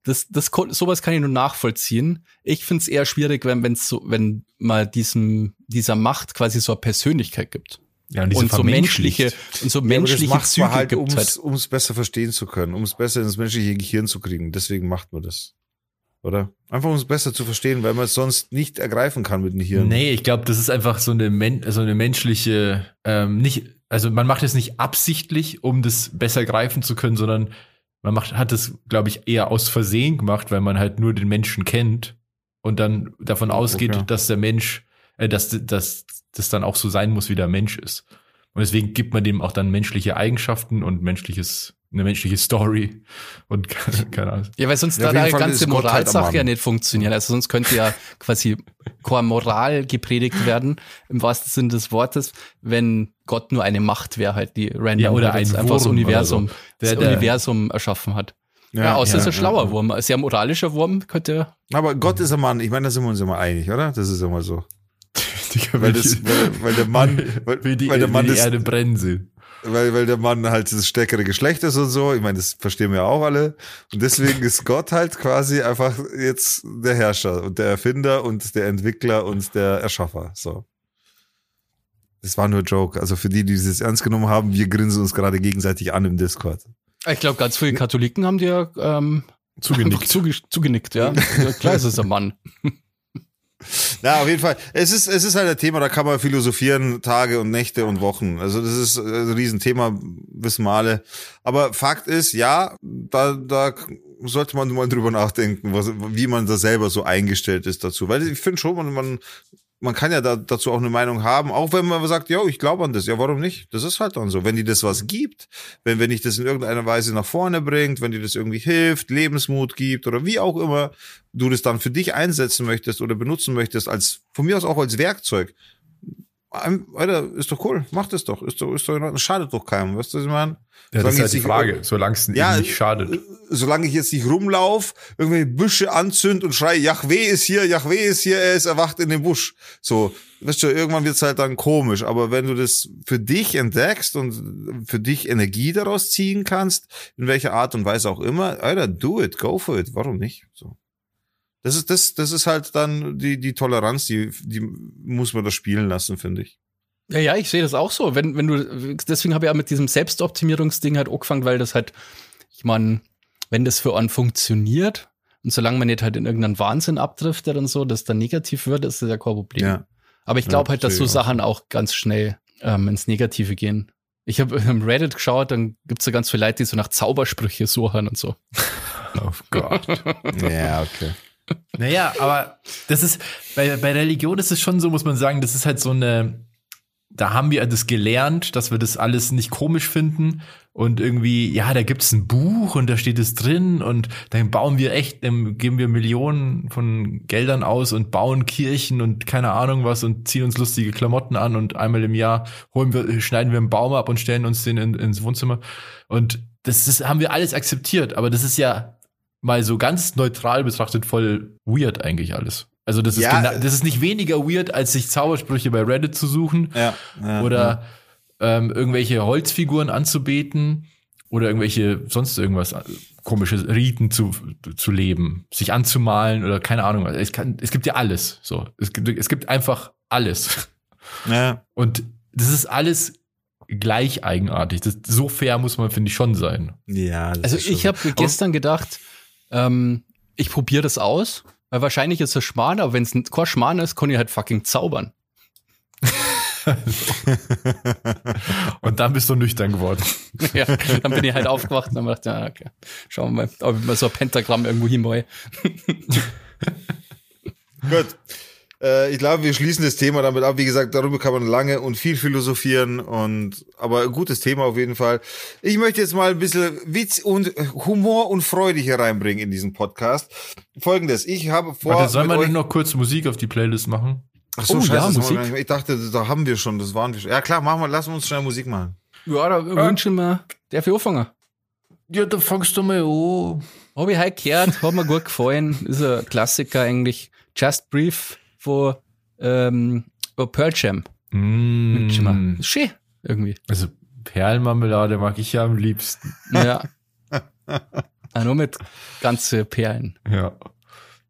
Das, das, sowas kann ich nur nachvollziehen. Ich finde es eher schwierig, wenn, wenn's so, wenn man diesem, dieser Macht quasi so eine Persönlichkeit gibt. Ja, und, Und so menschliche, und so Ja, menschliche macht Züge halt, gibt ums, halt. ums besser verstehen zu können, um es besser ins menschliche Gehirn zu kriegen. Deswegen macht man das. Oder? Einfach um es besser zu verstehen, weil man es sonst nicht ergreifen kann mit dem Hirn. Nee, ich glaube, das ist einfach so eine, men so eine menschliche, ähm, nicht, also man macht es nicht absichtlich, um das besser greifen zu können, sondern man macht, hat es, glaube ich, eher aus Versehen gemacht, weil man halt nur den Menschen kennt und dann davon ausgeht, Okay. dass der Mensch, äh, dass, dass das dann auch so sein muss, wie der Mensch ist. Und deswegen gibt man dem auch dann menschliche Eigenschaften und menschliches, eine menschliche Story und keine, (laughs) keine Ahnung. Ja, weil sonst Ja, da die ganze Gott halt Moralsache ja nicht funktionieren. Also sonst könnte ja quasi keine Moral gepredigt werden, im wahrsten Sinne des Wortes, wenn Gott nur eine Macht wäre, halt die random Ja, oder ein einfach das Wurm oder Universum, so. das Der- der- Universum erschaffen hat. Ja, außer es ist ein schlauer Wurm. Ein sehr moralischer Wurm könnte. Aber Gott ist ein Mann. Ich meine, da sind wir uns immer einig, oder? Das ist immer so. (laughs) Digga, Weil, das, weil, weil der Mann, (laughs) weil, wie die, weil der Mann wie die das, Erde brennen sehen. weil, weil der Mann halt das stärkere Geschlecht ist und so. Ich meine, das verstehen wir auch alle. Und deswegen ist Gott halt quasi einfach jetzt der Herrscher und der Erfinder und der Entwickler und der Erschaffer. So. Das war nur Joke. Also für die, die das ernst genommen haben, wir grinsen uns gerade gegenseitig an im Discord. Ich glaube, ganz viele Katholiken haben dir ähm, Zugenickt. (laughs) Zuge, zugenickt, ja. ja. Klar ist es ein Mann. Na, auf jeden Fall. Es ist, es ist halt ein Thema, da kann man philosophieren, Tage und Nächte und Wochen. Also das ist ein Riesenthema, wissen wir alle. Aber Fakt ist, ja, da, da sollte man mal drüber nachdenken, was, wie man da selber so eingestellt ist dazu. Weil ich finde schon, man, man man kann ja da, dazu auch eine Meinung haben, auch wenn man sagt, ja, ich glaube an das, ja, warum nicht? Das ist halt dann so. Wenn die das was gibt, wenn, wenn ich das in irgendeiner Weise nach vorne bringt, wenn dir das irgendwie hilft, Lebensmut gibt oder wie auch immer du das dann für dich einsetzen möchtest oder benutzen möchtest, als, von mir aus auch als Werkzeug, Alter, ist doch cool, mach das doch, ist doch, ist doch, schadet doch keinem, weißt du, was ich meine? Ja, das ist halt die Frage, solange es ja, nicht schadet. Äh, solange ich jetzt nicht rumlauf, irgendwelche Büsche anzünd und schrei, Yahweh ist hier, Yahweh ist hier, er ist erwacht in dem Busch. So, weißt du, irgendwann wird's halt dann komisch. Aber wenn du das für dich entdeckst und für dich Energie daraus ziehen kannst, in welcher Art und Weise auch immer, Alter, do it, go for it, warum nicht? So. Das ist, das, das ist halt dann die, die Toleranz, die, die muss man da spielen lassen, finde ich. Ja, ja, ich sehe das auch so. Wenn, wenn du, deswegen habe ich ja mit diesem Selbstoptimierungsding halt angefangen, weil das halt, ich meine, wenn das für einen funktioniert und solange man nicht halt in irgendeinen Wahnsinn abdriftet und so, dass dann negativ wird, ist das ja kein Problem. Ja. Aber ich glaube ja, halt, dass so Sachen auch ganz schnell ähm, ins Negative gehen. Ich habe (laughs) im Reddit geschaut, dann gibt's da ganz viele Leute, die so nach Zaubersprüche suchen und so. (laughs) Oh Gott. (laughs) ja, okay. Naja, aber das ist, bei, bei Religion ist es schon so, muss man sagen, das ist halt so eine, da haben wir das gelernt, dass wir das alles nicht komisch finden. Und irgendwie, ja, da gibt's ein Buch und da steht es drin und dann bauen wir echt, dann geben wir Millionen von Geldern aus und bauen Kirchen und keine Ahnung was und ziehen uns lustige Klamotten an und einmal im Jahr holen wir, schneiden wir einen Baum ab und stellen uns den in, ins Wohnzimmer. Und das ist, haben wir alles akzeptiert, aber das ist ja mal so ganz neutral betrachtet voll weird eigentlich alles. Also das ist, ja, genau, das ist nicht weniger weird, als sich Zaubersprüche bei Reddit zu suchen ja, ja, oder ähm, irgendwelche Holzfiguren anzubeten oder irgendwelche sonst irgendwas äh, komische Riten zu, zu leben, sich anzumalen oder keine Ahnung. Es, kann, es gibt ja alles. So, es gibt, es gibt einfach alles. Ja. Und das ist alles gleich eigenartig. Das, so fair muss man finde ich schon sein. Ja. also ich habe gestern gedacht, ähm, ich probiere das aus weil wahrscheinlich ist es Schmarrn, aber wenn es kein Schmarrn ist, kann ich halt fucking zaubern. (laughs) und dann bist du nüchtern geworden. (laughs) ja, dann bin ich halt aufgewacht und dann dachte ja, okay, schauen wir mal, ob ich mal so ein Pentagramm irgendwo hinmache. Gut. Äh, ich glaube, wir schließen das Thema damit ab. Wie gesagt, darüber kann man lange und viel philosophieren und aber ein gutes Thema auf jeden Fall. Ich möchte jetzt mal ein bisschen Witz und Humor und Freude hier reinbringen in diesen Podcast. Folgendes, ich habe vor. Warte, soll man nicht noch kurz Musik auf die Playlist machen? Ach so, oh, scheiße, ja, Musik. Ich dachte, da haben wir schon, das waren wir schon. Ja klar, machen wir, lassen wir uns schnell Musik machen. Ja, da äh. wünschen wir, der für anfangen. Ja, da fangst du mal an. Hab ich heute gehört, hat mir gut gefallen. Ist ein Klassiker eigentlich. Just Brief von ähm, Pearl Jam. Mm. Schön, irgendwie. Also Perlenmarmelade mag ich ja am liebsten. Ja. ja (laughs) nur mit ganze Perlen. Ja.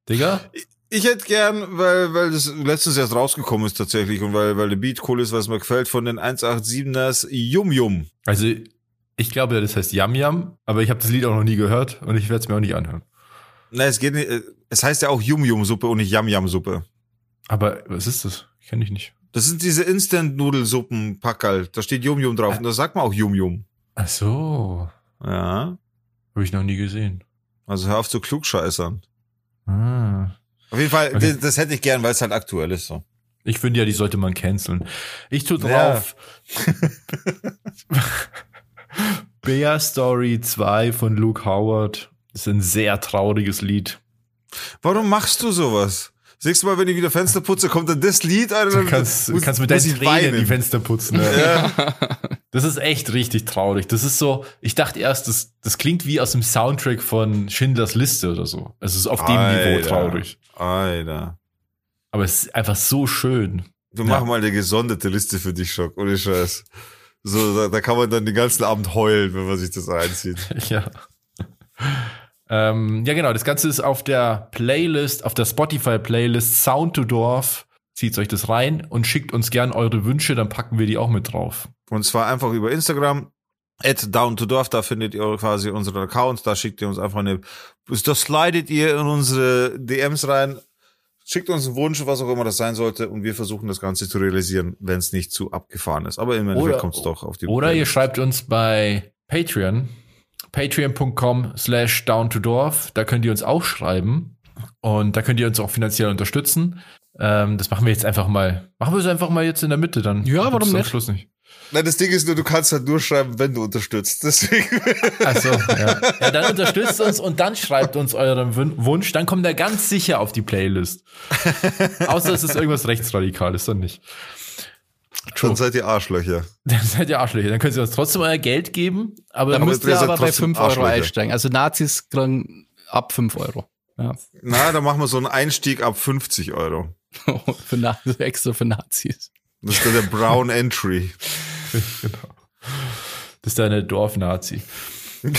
Digga? Ich hätte gern, weil, weil das letztens erst rausgekommen ist tatsächlich und weil, weil der Beat cool ist, was mir gefällt, von den 187ers Yum Yum. Also ich glaube, das heißt Yum Yum, aber ich habe das Lied auch noch nie gehört und ich werde es mir auch nicht anhören. Na, es geht nicht, es heißt ja auch Yum Yum Suppe und nicht Yum Yum Suppe. Aber was ist das? Kenne ich nicht. Das sind diese Instant-Nudelsuppen, Packerl. Da steht Yum Yum drauf. Und da sagt man auch Yum Yum. Ach so. Ja. Habe ich noch nie gesehen. Also hör auf zu klugscheißern. Ah. Auf jeden Fall, okay. das, das, hätte ich gern, weil es halt aktuell ist so. Ich finde ja, die sollte man canceln. Ich tu drauf. Ja. (laughs) Bear Story 2 von Luke Howard. Das ist ein sehr trauriges Lied. Warum machst du sowas? Nächstes Mal, wenn ich wieder Fenster putze, kommt dann das Lied. Alter, du kannst, muss, kannst mit deinen Tränen die Fenster putzen. Ne? Ja. (laughs) Das ist echt richtig traurig. Das ist so, ich dachte erst, das, das klingt wie aus dem Soundtrack von Schindlers Liste oder so. Es ist auf dem Alter, Niveau traurig. Alter. Aber es ist einfach so schön. Du ja. mach mal eine gesonderte Liste für dich, Schock, ohne Scheiß. So, da, da kann man dann den ganzen Abend heulen, wenn man sich das reinzieht. (laughs) ja. Ähm, ja, genau. Das Ganze ist auf der Playlist, auf der Spotify-Playlist Sound to Dorf. Zieht euch das rein und schickt uns gern eure Wünsche, dann packen wir die auch mit drauf. Und zwar einfach über Instagram. At down to Dorf, da findet ihr quasi unseren Account, da schickt ihr uns einfach eine, da slidet ihr in unsere DMs rein, schickt uns einen Wunsch, was auch immer das sein sollte, und wir versuchen das Ganze zu realisieren, wenn es nicht zu abgefahren ist. Aber im Endeffekt kommt es doch auf die Oder Playlist. ihr schreibt uns bei Patreon, patreon.com slash down to dorf. Da könnt ihr uns auch schreiben und da könnt ihr uns auch finanziell unterstützen. Ähm, das machen wir jetzt einfach mal. Machen wir es einfach mal jetzt in der Mitte dann. Ja, warum nicht? Schluss nicht. Nein, das Ding ist nur, du kannst halt nur schreiben, wenn du unterstützt. Deswegen. Achso, ja. (laughs) ja, dann unterstützt uns und dann schreibt uns euren Wun- Wunsch. Dann kommt er ganz sicher auf die Playlist. Außer es ist irgendwas Rechtsradikales, dann nicht. Dann seid ihr Arschlöcher. (laughs) Dann seid ihr Arschlöcher. Dann könnt ihr uns trotzdem euer Geld geben. Aber Da Aber müsst ihr aber bei trotzdem 5 Euro einsteigen. Also Nazis kriegen ab 5 Euro. Ja. Na, dann machen wir so einen Einstieg ab 50 Euro. (laughs) für Na extra für Nazis. Das ist dann der Brown Entry. (laughs) genau. Das ist deine Dorfnazi. Den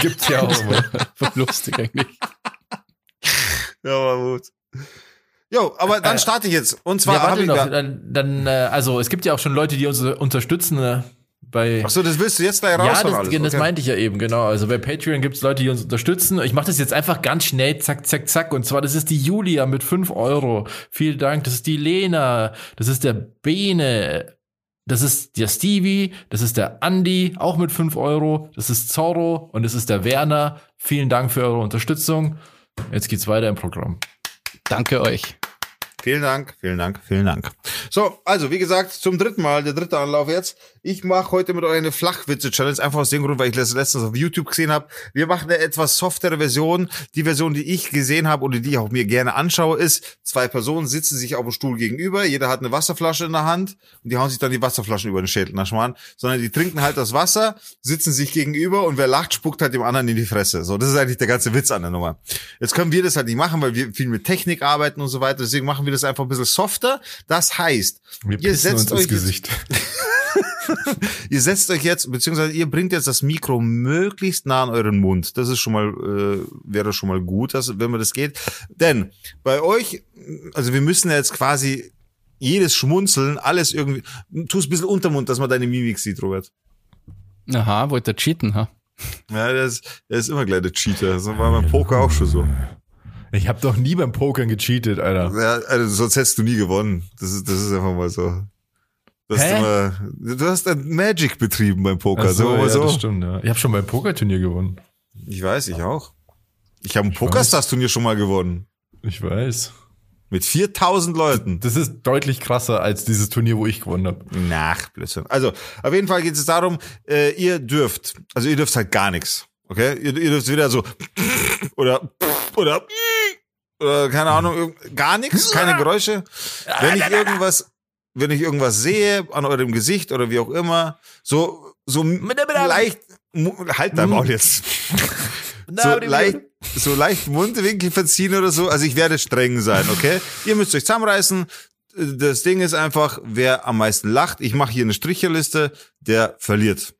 gibt's ja auch lustig eigentlich. Ja, war gut. Jo, aber dann Äh, starte ich jetzt. Und zwar Ja, warte ich noch. da. Dann, dann, äh, also es gibt ja auch schon Leute, die uns unterstützen äh, bei. Achso, das willst du jetzt gleich raus ja, das, alles. das okay. meinte ich ja eben, genau. Also bei Patreon gibt's Leute, die uns unterstützen. Ich mache das jetzt einfach ganz schnell, zack, zack, zack. Und zwar, das ist die Julia mit 5 Euro. Vielen Dank. Das ist die Lena. Das ist der Bene. Das ist der Stevie. Das ist der Andi, auch mit 5 Euro. Das ist Zorro. Und das ist der Werner. Vielen Dank für eure Unterstützung. Jetzt geht's weiter im Programm. Danke euch. Vielen Dank, vielen Dank, vielen Dank. So, also wie gesagt, zum dritten Mal, der dritte Anlauf jetzt. Ich mache heute mit euch eine Flachwitze-Challenge, einfach aus dem Grund, weil ich das letztens auf YouTube gesehen habe. Wir machen eine etwas softere Version. Die Version, die ich gesehen habe oder die ich auch mir gerne anschaue, ist, zwei Personen sitzen sich auf dem Stuhl gegenüber, jeder hat eine Wasserflasche in der Hand und die hauen sich dann die Wasserflaschen über den Schädel, na schmarrn. Sondern die trinken halt das Wasser, sitzen sich gegenüber und wer lacht, spuckt halt dem anderen in die Fresse. So, das ist eigentlich der ganze Witz an der Nummer. Jetzt können wir das halt nicht machen, weil wir viel mit Technik arbeiten und so weiter. Deswegen machen wir das einfach ein bisschen softer. Das heißt, Wir Ihr setzt uns ins euch jetzt- Gesicht. (laughs) (laughs) (laughs) ihr setzt euch jetzt, beziehungsweise ihr bringt jetzt das Mikro möglichst nah an euren Mund. Das ist schon mal, äh, wäre schon mal gut, dass, wenn man das geht. Denn bei euch, also wir müssen ja jetzt quasi jedes Schmunzeln, alles irgendwie, tu es ein bisschen Untermund, dass man deine Mimik sieht, Robert. Aha, wollt ihr cheaten, ha? Ja, der ist, der ist immer gleich der Cheater. Das war beim Poker auch schon so. Ich habe doch nie beim Pokern gecheatet, Alter. Ja, also sonst hättest du nie gewonnen. Das ist, das ist einfach mal so. Du hast, Hä? immer, du hast ein Magic betrieben beim Poker. Ach so, mal ja, so. das stimmt, ja. Ich habe schon beim Pokerturnier gewonnen. Ich weiß, ich auch. Ich habe ein Pokerstars-Turnier schon mal gewonnen. Ich weiß. Mit 4000 Leuten. Das ist deutlich krasser als dieses Turnier, wo ich gewonnen habe. Nach, Blödsinn. Also, auf jeden Fall geht es darum, äh, ihr dürft, also ihr dürft halt gar nichts. Okay? Ihr, ihr dürft wieder so (laughs) oder oder oder keine Ahnung, gar nichts, keine Geräusche. Wenn ich irgendwas, wenn ich irgendwas sehe an eurem Gesicht oder wie auch immer, so so leicht halt dein Maul jetzt. (laughs) so leicht, so leicht Mundwinkel verziehen oder so. Also ich werde streng sein, okay? Ihr müsst euch zusammenreißen. Das Ding ist einfach, wer am meisten lacht, ich mache hier eine Stricherliste, der verliert.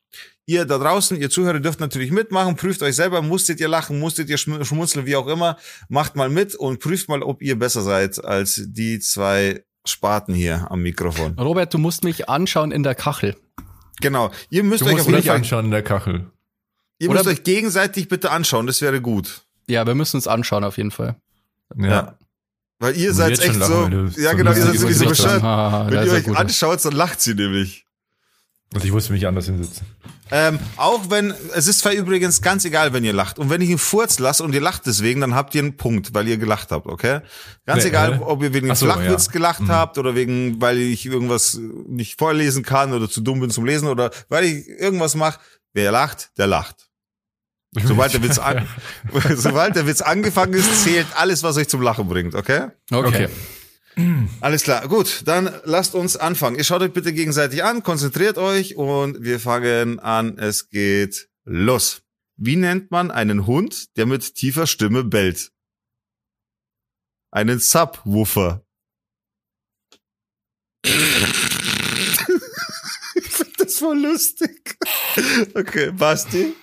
Ihr da draußen, ihr Zuhörer dürft natürlich mitmachen, prüft euch selber, musstet ihr lachen, musstet ihr schm- schmunzeln, wie auch immer, macht mal mit und prüft mal, ob ihr besser seid als die zwei Spaten hier am Mikrofon. Robert, du musst mich anschauen in der Kachel. Genau. Ihr müsst Du euch musst auf jeden mich Fall, anschauen in der Kachel. ihr Oder- müsst euch gegenseitig bitte anschauen, das wäre gut. Ja, wir müssen uns anschauen auf jeden Fall. Ja. Ja. Weil ihr Und seid echt lachen, so, ja so genau, ihr seid sowieso Gesichter bescheuert. Wenn ihr euch gut. anschaut, dann lacht sie nämlich. Also ich musste mich anders hinsetzen. Ähm, auch wenn, es ist zwar übrigens ganz egal, wenn ihr lacht. Und wenn ich einen Furz lasse und ihr lacht deswegen, dann habt ihr einen Punkt, weil ihr gelacht habt, okay? Ganz Nee, egal, hä? ob ihr wegen so, Flachwitz ja. gelacht Mhm. habt oder wegen, weil ich irgendwas nicht vorlesen kann oder zu dumm bin zum Lesen oder weil ich irgendwas mache. Wer lacht, der lacht. Sobald der Witz, an, (laughs) (laughs) sobald der Witz angefangen ist, zählt alles, was euch zum Lachen bringt, okay? Okay. Okay. Alles klar, gut, dann lasst uns anfangen. Ihr schaut euch bitte gegenseitig an, konzentriert euch und wir fangen an. Es geht los. Wie nennt man einen Hund, der mit tiefer Stimme bellt? Einen Subwoofer. (laughs) ich finde das voll lustig. Okay, Basti.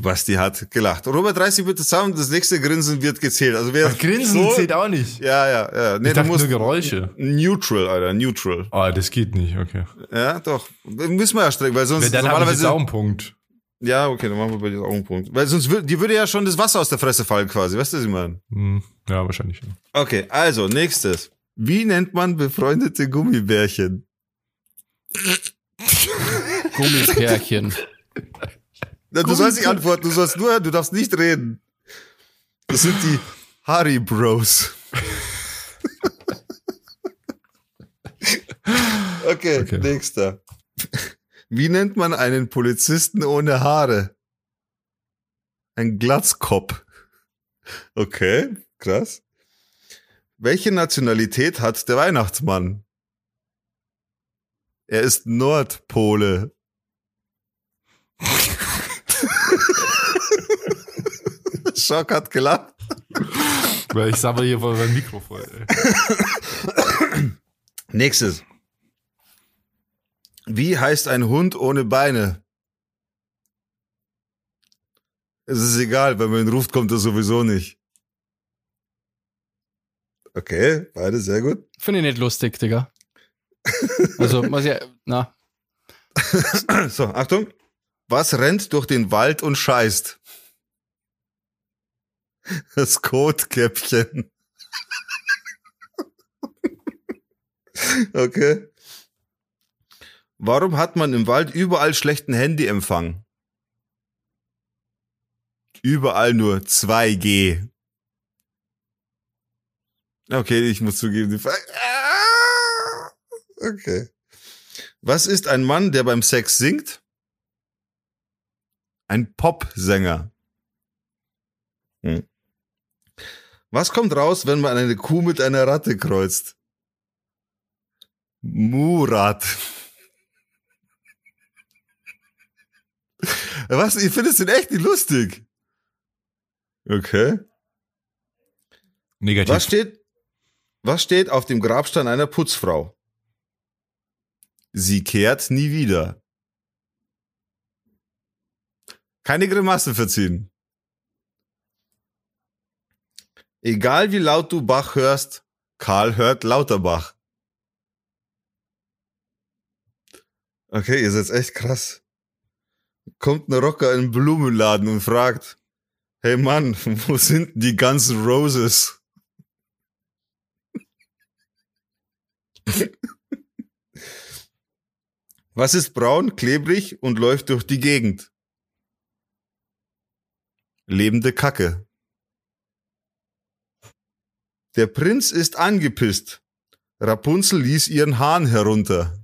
Basti hat gelacht. Robert, reiß dich bitte zusammen, das nächste Grinsen wird gezählt. Also wer Grinsen so, zählt auch nicht. ja, ja, ja. Nee, ich du dachte musst nur Geräusche. neutral, Alter, neutral. Ah, das geht nicht, okay. Ja, doch. Müssen wir ja streng, weil sonst Dann habe ich jetzt normalerweise. auch einen Punkt. Ja, okay, dann machen wir bei dir auch einen Punkt. Weil sonst würde, dir würde ja schon das Wasser aus der Fresse fallen quasi. Weißt du, was ich meine? Hm, ja, wahrscheinlich. ja. Okay, also, nächstes. Wie nennt man befreundete Gummibärchen? Gummipärchen. Na, du sollst nicht antworten, du sollst nur, du darfst nicht reden. Das sind die, Harry Bros. (laughs) okay, Okay. nächster. Wie nennt man einen Polizisten ohne Haare? Ein Glatzkopf. Okay, krass. Welche Nationalität hat der Weihnachtsmann? Er ist Nordpole. Schock hat gelacht. (laughs) Weil ich sammle hier vor meinem Mikrofon. Ey. (coughs) Nächstes. Wie heißt ein Hund ohne Beine? Es ist egal, wenn man ihn ruft, kommt er sowieso nicht. Okay, beide sehr gut. Finde ich nicht lustig, Digga. (laughs) Also, muss ja, na, So, Achtung. Was rennt durch den Wald und scheißt? (laughs) Das Kotkäppchen. Okay. Warum hat man im Wald überall schlechten Handyempfang? Überall nur 2G. Okay, ich muss zugeben, die Frage. Ah! Okay. Was ist ein Mann, der beim Sex singt? Ein Popsänger. Hm. Was kommt raus, wenn man eine Kuh mit einer Ratte kreuzt? Murat. (laughs) Was? Ich finde es den echt nicht lustig. Okay. Negativ. Was steht, was steht auf dem Grabstein einer Putzfrau? Sie kehrt nie wieder. Keine Grimasse verziehen. Egal wie laut du Bach hörst, Karl hört Lauterbach. Okay, ihr seid echt krass. Kommt ein Rocker in einen Blumenladen und fragt, hey Mann, (laughs) wo sind die ganzen Roses? (laughs) Was ist braun, klebrig und läuft durch die Gegend? Lebende Kacke. Der Prinz ist angepisst. Rapunzel ließ ihren Hahn herunter.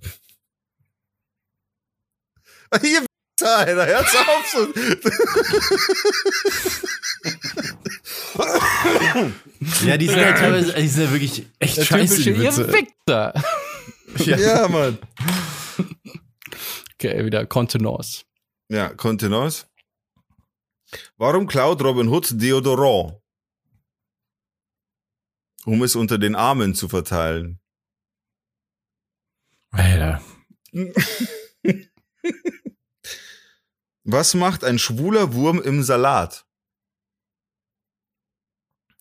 (laughs) Ihr Alter, hört's auf so. ja, die sind ja teilweise, die sind ja wirklich echt der scheiße, typische die Witze. ihr Victor. Ja, Mann. Okay, wieder Kontenance. Ja, Kontenance. Warum klaut Robin Hood Deodorant? Um es unter den Armen zu verteilen. Alter. (laughs) Was macht ein schwuler Wurm im Salat?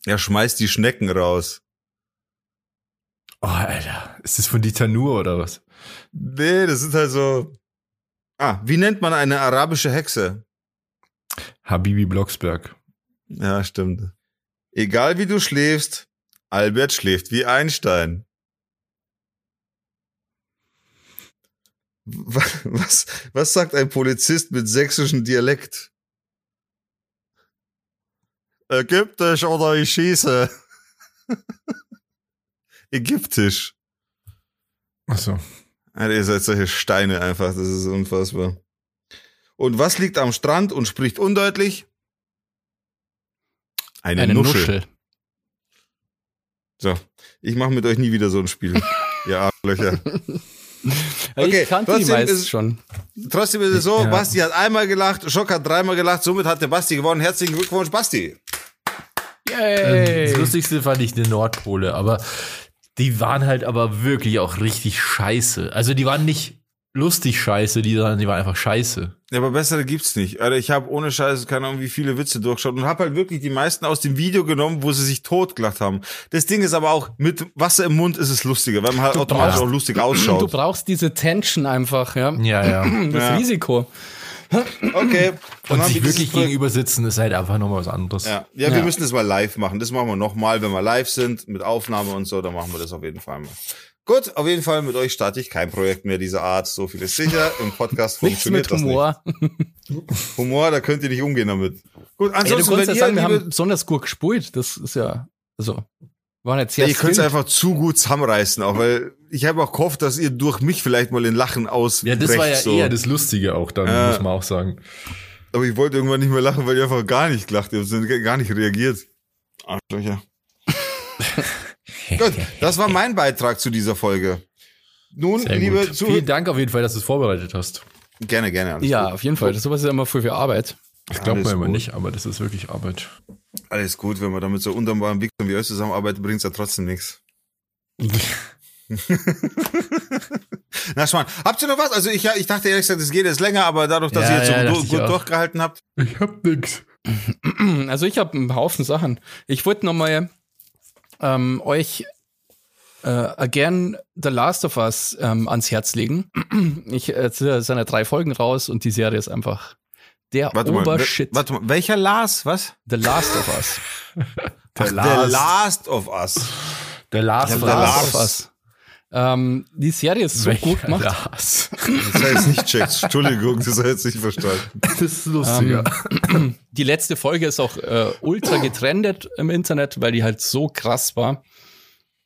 Er schmeißt die Schnecken raus. Oh, Alter. Ist das von Dieter Nur oder was? Nee, das sind halt so. Ah, wie nennt man eine arabische Hexe? Habibi Blocksberg. Ja, stimmt. Egal wie du schläfst, Albert schläft wie Einstein. Wa- Was, was sagt ein Polizist mit sächsischem Dialekt? Ägyptisch oder ich schieße? (laughs) Ägyptisch. Achso. Alter, ihr seid solche Steine einfach, das ist unfassbar. Und was liegt am Strand und spricht undeutlich? Eine, Eine Nuschel. Nuschel. So, ich mache mit euch nie wieder so ein Spiel. (laughs) ihr Arschlöcher. Okay, ich kannte die trotzdem meist ist- schon. Trotzdem ist es so, Ja. Basti hat einmal gelacht, Schock hat dreimal gelacht, somit hat der Basti gewonnen. Herzlichen Glückwunsch, Basti. Yay! Das Lustigste fand ich die Nordpole, aber die waren halt aber wirklich auch richtig scheiße. Also die waren nicht lustig scheiße, die, sondern die waren einfach scheiße. Ja, aber bessere gibt's nicht. Alter, ich habe ohne Scheiße keine Ahnung, wie viele Witze durchgeschaut und habe halt wirklich die meisten aus dem Video genommen, wo sie sich totgelacht haben. Das Ding ist aber auch, mit Wasser im Mund ist es lustiger, weil man halt automatisch brauchst- auch lustig Du ausschaut. brauchst diese Tension einfach, ja. Ja, ja. (clears throat) Das Ja. Risiko. Okay. dann Und haben sich wir wirklich gegenüber sitzen ist halt einfach nochmal was anderes. Ja. ja, wir Ja. müssen das mal live machen. Das machen wir nochmal, wenn wir live sind, mit Aufnahme und so, dann machen wir das auf jeden Fall mal. Gut, auf jeden Fall mit euch starte ich kein Projekt mehr dieser Art. So viel ist sicher. Im Podcast (laughs) Nichts funktioniert mit Humor. das nicht. (laughs) Humor, da könnt ihr nicht umgehen damit. Gut, Ey, du ansonsten, kannst ja wenn sagen, wir ihr, haben besonders gut gespielt. Das ist ja, also, waren jetzt sehr ihr könnt es einfach zu gut zusammenreißen, auch weil ich habe auch gehofft, dass ihr durch mich vielleicht mal in Lachen aus. Ja, das war ja so. eher das Lustige auch dann, Ja. muss man auch sagen. Aber ich wollte irgendwann nicht mehr lachen, weil ihr einfach gar nicht gelacht habt, ihr gar nicht reagiert. Arschlöcher. (laughs) (laughs) Gut, das war mein Beitrag zu dieser Folge. Nun, Sehr liebe gut. Zuhörer, Vielen Dank auf jeden Fall, dass du es vorbereitet hast. gerne, gerne. Alles Ja, gut. auf jeden Fall. Das sowas ist ja immer viel für Arbeit. Das glaubt man immer nicht, aber das ist wirklich Arbeit. Alles gut, wenn man damit so undankbaren Wichsern wie euch zusammenarbeitet, bringt's ja trotzdem nichts. (laughs) Na, Schmarrn. Habt ihr noch was? Also ich, ich dachte ehrlich gesagt, es geht jetzt länger, aber dadurch, dass Ja, ihr jetzt ja, so du- gut auch. durchgehalten habt. Ich hab nix. (clears throat) Also ich habe einen Haufen Sachen. Ich wollte noch mal ähm, euch äh, gern The Last of Us ähm, ans Herz legen. (clears throat) Ich äh, sind ja drei Folgen raus und die Serie ist einfach der Warte mal, Obershit. we- warte mal, welcher Lars? Was? The Last of Us. (laughs) Ach, The Last of Us. Der Lars. The Last of Us. Ähm, die Serie ist so gut gemacht. Das jetzt nicht checkt. Entschuldigung, das hat jetzt nicht verstanden. Das ist lustiger. Die letzte Folge ist auch äh, ultra getrendet im Internet, weil die halt so krass war.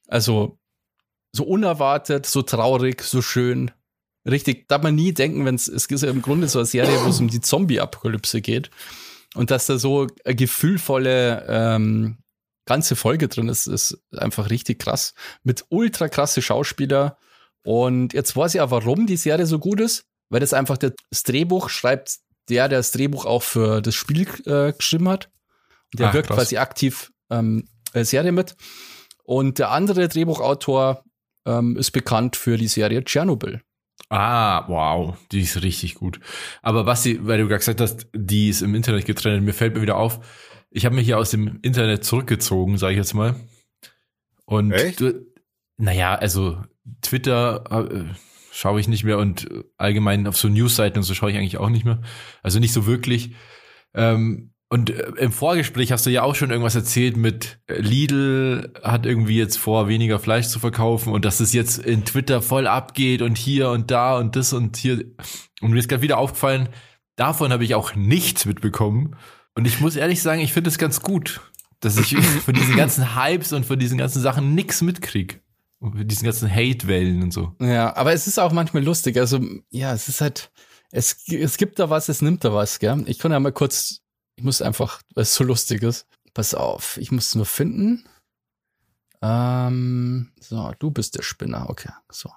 Also so unerwartet, so traurig, so schön. Richtig, darf man nie denken, wenn es es ist ja im Grunde so eine Serie, wo es um die Zombie-Apokalypse geht. Und dass da so eine gefühlvolle ähm, ganze Folge drin ist, ist einfach richtig krass. Mit ultra krasse Schauspieler. Und jetzt weiß ich ja, warum die Serie so gut ist, weil das einfach das Drehbuch schreibt, der, der das Drehbuch auch für das Spiel äh, geschrieben hat. Und der Ah, wirkt krass. quasi aktiv ähm, äh, Serie mit. Und der andere Drehbuchautor ähm, ist bekannt für die Serie Tschernobyl. Ah, wow, die ist richtig gut. Aber Basti, weil du gerade gesagt hast, die ist im Internet getrennt, mir fällt mir wieder auf, ich habe mich hier aus dem Internet zurückgezogen, sage ich jetzt mal. Und Echt? du, naja, also Twitter äh, schaue ich nicht mehr und allgemein auf so Newsseiten und so schaue ich eigentlich auch nicht mehr. Also nicht so wirklich. Ähm, und äh, im Vorgespräch hast du ja auch schon irgendwas erzählt mit äh, Lidl hat irgendwie jetzt vor, weniger Fleisch zu verkaufen und dass es jetzt in Twitter voll abgeht und hier und da und das und hier. Und mir ist gerade wieder aufgefallen, davon habe ich auch nichts mitbekommen. Und ich muss ehrlich sagen, ich finde es ganz gut, dass ich von diesen ganzen Hypes und von diesen ganzen Sachen nichts mitkrieg. Und von diesen ganzen Hate-Wellen und so. Ja, aber es ist auch manchmal lustig. Also, ja, es ist halt, es, es gibt da was, es nimmt da was, gell? Ich kann ja mal kurz, ich muss einfach, weil es so lustig ist. Pass auf, ich muss es nur finden. Ähm, so, du bist der Spinner, okay, so.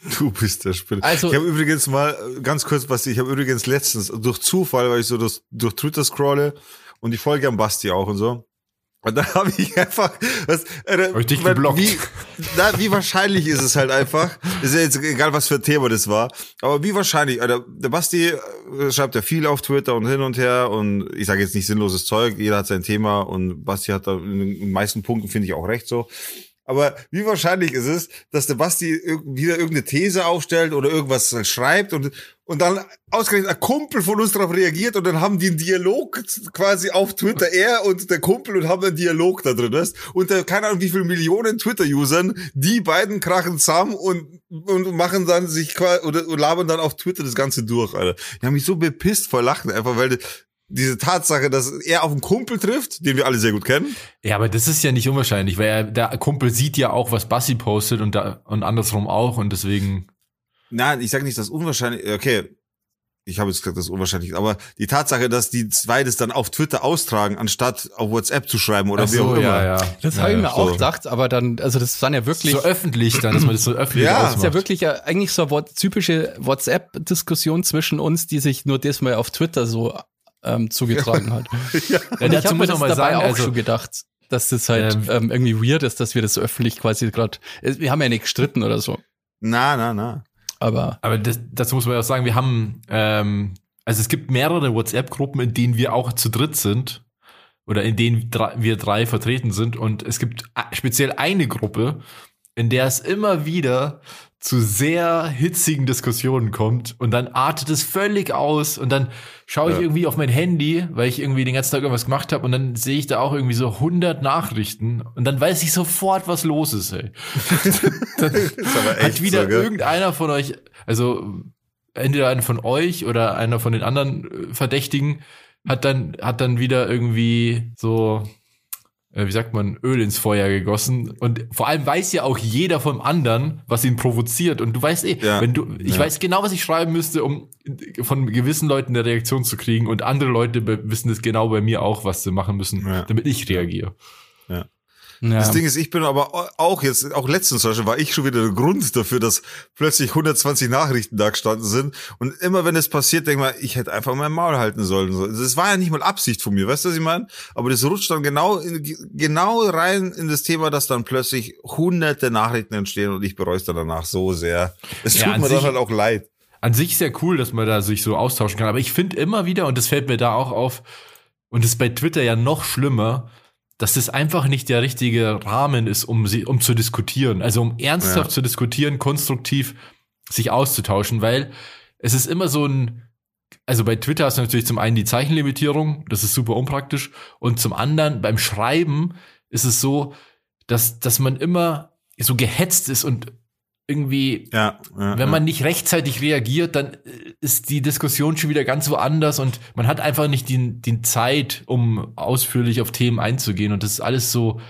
(laughs) Du bist der Spinner. Also- ich habe übrigens mal, äh, ganz kurz, Basti, ich habe übrigens letztens durch Zufall, weil ich so durch, durch Twitter scrolle und ich folge am Basti auch und so. Und dann (laughs) habe ich einfach, was, äh, Hab ich dich geblockt. Wie, na, wie wahrscheinlich ist es halt einfach, ist ja jetzt egal, was für ein Thema das war, aber wie wahrscheinlich, Alter, der Basti äh, schreibt ja viel auf Twitter und hin und her und ich sage jetzt nicht sinnloses Zeug, jeder hat sein Thema und Basti hat da in den meisten Punkten, finde ich, auch recht so. Aber wie wahrscheinlich ist es, dass der Basti wieder irgendeine These aufstellt oder irgendwas schreibt und, und dann ausgerechnet ein Kumpel von uns darauf reagiert und dann haben die einen Dialog quasi auf Twitter, er und der Kumpel und haben einen Dialog da drin. Weißt? Und da, keine Ahnung, wie viele Millionen Twitter-Usern, die beiden krachen zusammen und, und machen dann sich quasi, oder, und labern dann auf Twitter das Ganze durch, Alter. Die haben mich so bepisst vor Lachen, einfach weil diese Tatsache, dass er auf einen Kumpel trifft, den wir alle sehr gut kennen, Ja, aber das ist ja nicht unwahrscheinlich, weil er, der Kumpel sieht ja auch, was Bassi postet und, da, und andersrum auch und deswegen. Nein, ich sage nicht, dass unwahrscheinlich, okay, ich habe jetzt gesagt, das ist unwahrscheinlich, aber die Tatsache, dass die zwei das dann auf Twitter austragen, anstatt auf WhatsApp zu schreiben oder Ach wie auch immer. ja, ja. Das ja, habe ich mir auch so. gedacht, aber dann, also das waren ja wirklich, So öffentlich dann, dass man das so öffentlich Ja, das ist ja ausmacht. wirklich ja eigentlich so eine typische WhatsApp-Diskussion zwischen uns, die sich nur das mal auf Twitter so ähm, zugetragen hat. (laughs) Ja, ich dazu habe mir muss man mal dabei sagen, auch also, schon gedacht, dass das halt Ähm, ähm, irgendwie weird ist, dass wir das so öffentlich quasi gerade. Wir haben ja nicht gestritten oder so, Na, na, na. aber aber das, dazu muss man ja auch sagen, wir haben, ähm, also es gibt mehrere WhatsApp-Gruppen, in denen wir auch zu dritt sind oder in denen drei, wir drei vertreten sind und es gibt a- speziell eine Gruppe, in der es immer wieder zu sehr hitzigen Diskussionen kommt und dann artet es völlig aus und dann schaue ich Ja. irgendwie auf mein Handy, weil ich irgendwie den ganzen Tag irgendwas gemacht habe und dann sehe ich da auch irgendwie so 100 Nachrichten und dann weiß ich sofort, was los ist, ey. (laughs) dann Ist aber hat wieder so, irgendeiner von euch, also entweder einer von euch oder einer von den anderen äh, Verdächtigen hat dann hat dann wieder irgendwie so wie sagt man, Öl ins Feuer gegossen. Und vor allem weiß ja auch jeder vom anderen, was ihn provoziert. Und du weißt eh, Ja. wenn du, ich Ja. weiß genau, was ich schreiben müsste, um von gewissen Leuten eine Reaktion zu kriegen. Und andere Leute wissen es genau bei mir auch, was sie machen müssen, Ja. damit ich reagiere. Ja. Das Ding ist, ich bin aber auch jetzt, auch letztens zum Beispiel, war ich schon wieder der Grund dafür, dass plötzlich 120 Nachrichten da gestanden sind. Und immer wenn es passiert, denk mal, ich hätte einfach mein Maul halten sollen. So, Das war ja nicht mal Absicht von mir, weißt du, was ich meine? Aber das rutscht dann genau, in, genau rein in das Thema, dass dann plötzlich hunderte Nachrichten entstehen und ich bereue es dann danach so sehr. Es Ja, tut an mir dann halt auch leid. An sich sehr cool, dass man da sich so austauschen kann. Aber ich finde immer wieder, und das fällt mir da auch auf, und das ist bei Twitter ja noch schlimmer, dass es einfach nicht der richtige Rahmen ist, um sie, um zu diskutieren. Also um ernsthaft Ja. zu diskutieren, konstruktiv sich auszutauschen, weil es ist immer so ein, also bei Twitter hast du natürlich zum einen die Zeichenlimitierung, das ist super unpraktisch, und zum anderen beim Schreiben ist es so, dass, dass man immer so gehetzt ist und irgendwie Ja, ja wenn man nicht rechtzeitig reagiert, dann äh, ist die Diskussion schon wieder ganz woanders und man hat einfach nicht die, die Zeit, um ausführlich auf Themen einzugehen. Und das ist alles so,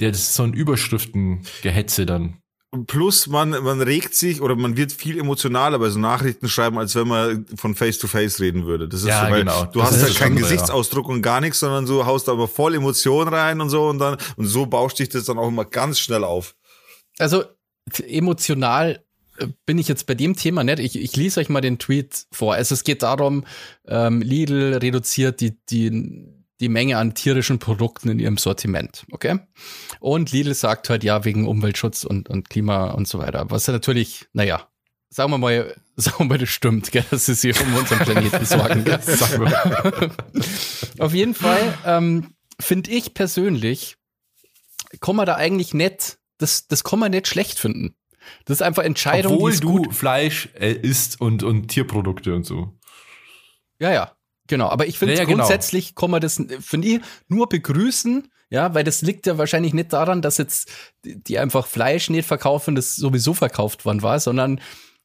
ja, das ist so ein Überschriftengehetze dann. Plus man, man regt sich oder man wird viel emotionaler bei so Nachrichten schreiben, als wenn man von Face to Face reden würde. Das ist Ja, so, weil genau. du Das hast ist halt keinen andere, ja. Gesichtsausdruck und gar nichts, sondern du haust aber voll Emotion rein und so und dann, und so bauscht dich das dann auch immer ganz schnell auf. Also emotional äh, bin ich jetzt bei dem Thema nicht. Ich, ich lese euch mal den Tweet vor. Also es geht darum, ähm, Lidl reduziert die, die, die Menge an tierischen Produkten in ihrem Sortiment. Okay? Und Lidl sagt halt ja wegen Umweltschutz und, und Klima und so weiter. Was ja natürlich, naja, sagen wir mal, (laughs) sagen wir mal, das stimmt, gell, dass sie sich um unseren Planeten sorgen. Gell? (laughs) (laughs) Auf jeden Fall ähm, finde ich persönlich, kann man da eigentlich nicht, das, das kann man nicht schlecht finden. Das ist einfach Entscheidung, Obwohl du gut. Fleisch äh, isst und, und Tierprodukte und so. Ja, ja, genau. Aber ich finde Ja, ja, genau. grundsätzlich kann man das, finde ich, nur begrüßen, ja, weil das liegt ja wahrscheinlich nicht daran, dass jetzt die die einfach Fleisch nicht verkaufen, das sowieso verkauft worden war, sondern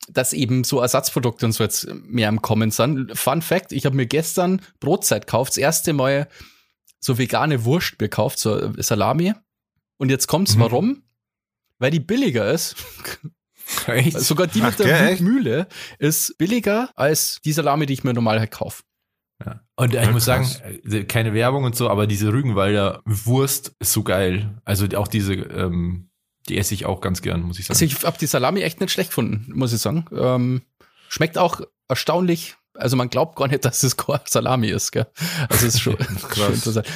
dass eben so Ersatzprodukte und so jetzt mehr im Kommen sind. Fun Fact, ich habe mir gestern Brotzeit gekauft, das erste Mal so vegane Wurst gekauft, so äh, Salami. Und jetzt kommt's, Mhm. warum? Weil die billiger ist. Echt? Sogar die Ach, mit der gell? Mühle ist billiger als die Salami, die ich mir normal halt kaufe. Ja. Und ich Ja, muss sagen, krass. äh, keine Werbung und so, aber diese Rügenwalder Wurst ist so geil. Also auch diese, ähm, die esse ich auch ganz gern, muss ich sagen. Also ich habe die Salami echt nicht schlecht gefunden, muss ich sagen. Ähm, schmeckt auch erstaunlich. Also man glaubt gar nicht, (laughs) dass es Salami ist. Gell? Also es ist schon, (laughs) (laughs) schon interessant.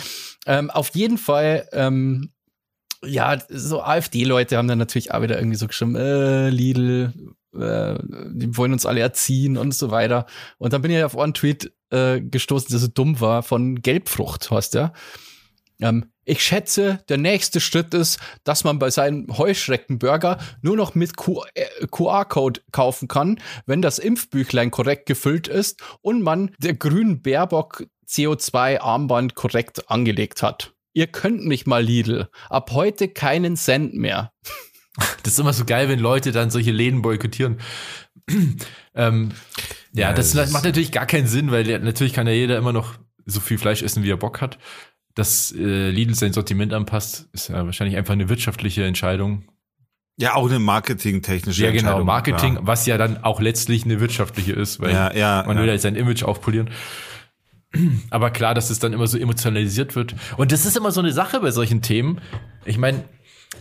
Ähm, auf jeden Fall, ähm, ja, so AfD-Leute haben dann natürlich auch wieder irgendwie so geschrieben, äh, Lidl, äh, die wollen uns alle erziehen und so weiter. Und dann bin ich auf einen Tweet äh, gestoßen, der so dumm war, von Gelbfrucht, heißt der. Ähm, ich schätze, der nächste Schritt ist, dass man bei seinem Heuschreckenburger nur noch mit Q- äh, QR-Code kaufen kann, wenn das Impfbüchlein korrekt gefüllt ist und man der grünen Baerbock CO2-Armband korrekt angelegt hat. Ihr könnt mich mal, Lidl. Ab heute keinen Cent mehr. (laughs) Das ist immer so geil, wenn Leute dann solche Läden boykottieren. (clears throat) ähm, ja, Ja, das, macht natürlich gar keinen Sinn, weil natürlich kann ja jeder immer noch so viel Fleisch essen, wie er Bock hat. Dass äh, Lidl sein Sortiment anpasst, ist ja wahrscheinlich einfach eine wirtschaftliche Entscheidung. Ja, auch eine marketingtechnische Ja, genau, Entscheidung, Marketing, klar. was ja dann auch letztlich eine wirtschaftliche ist, weil Ja, ja, man ja. will ja sein Image aufpolieren. Aber klar, dass es dann immer so emotionalisiert wird. Und das ist immer so eine Sache bei solchen Themen. Ich meine,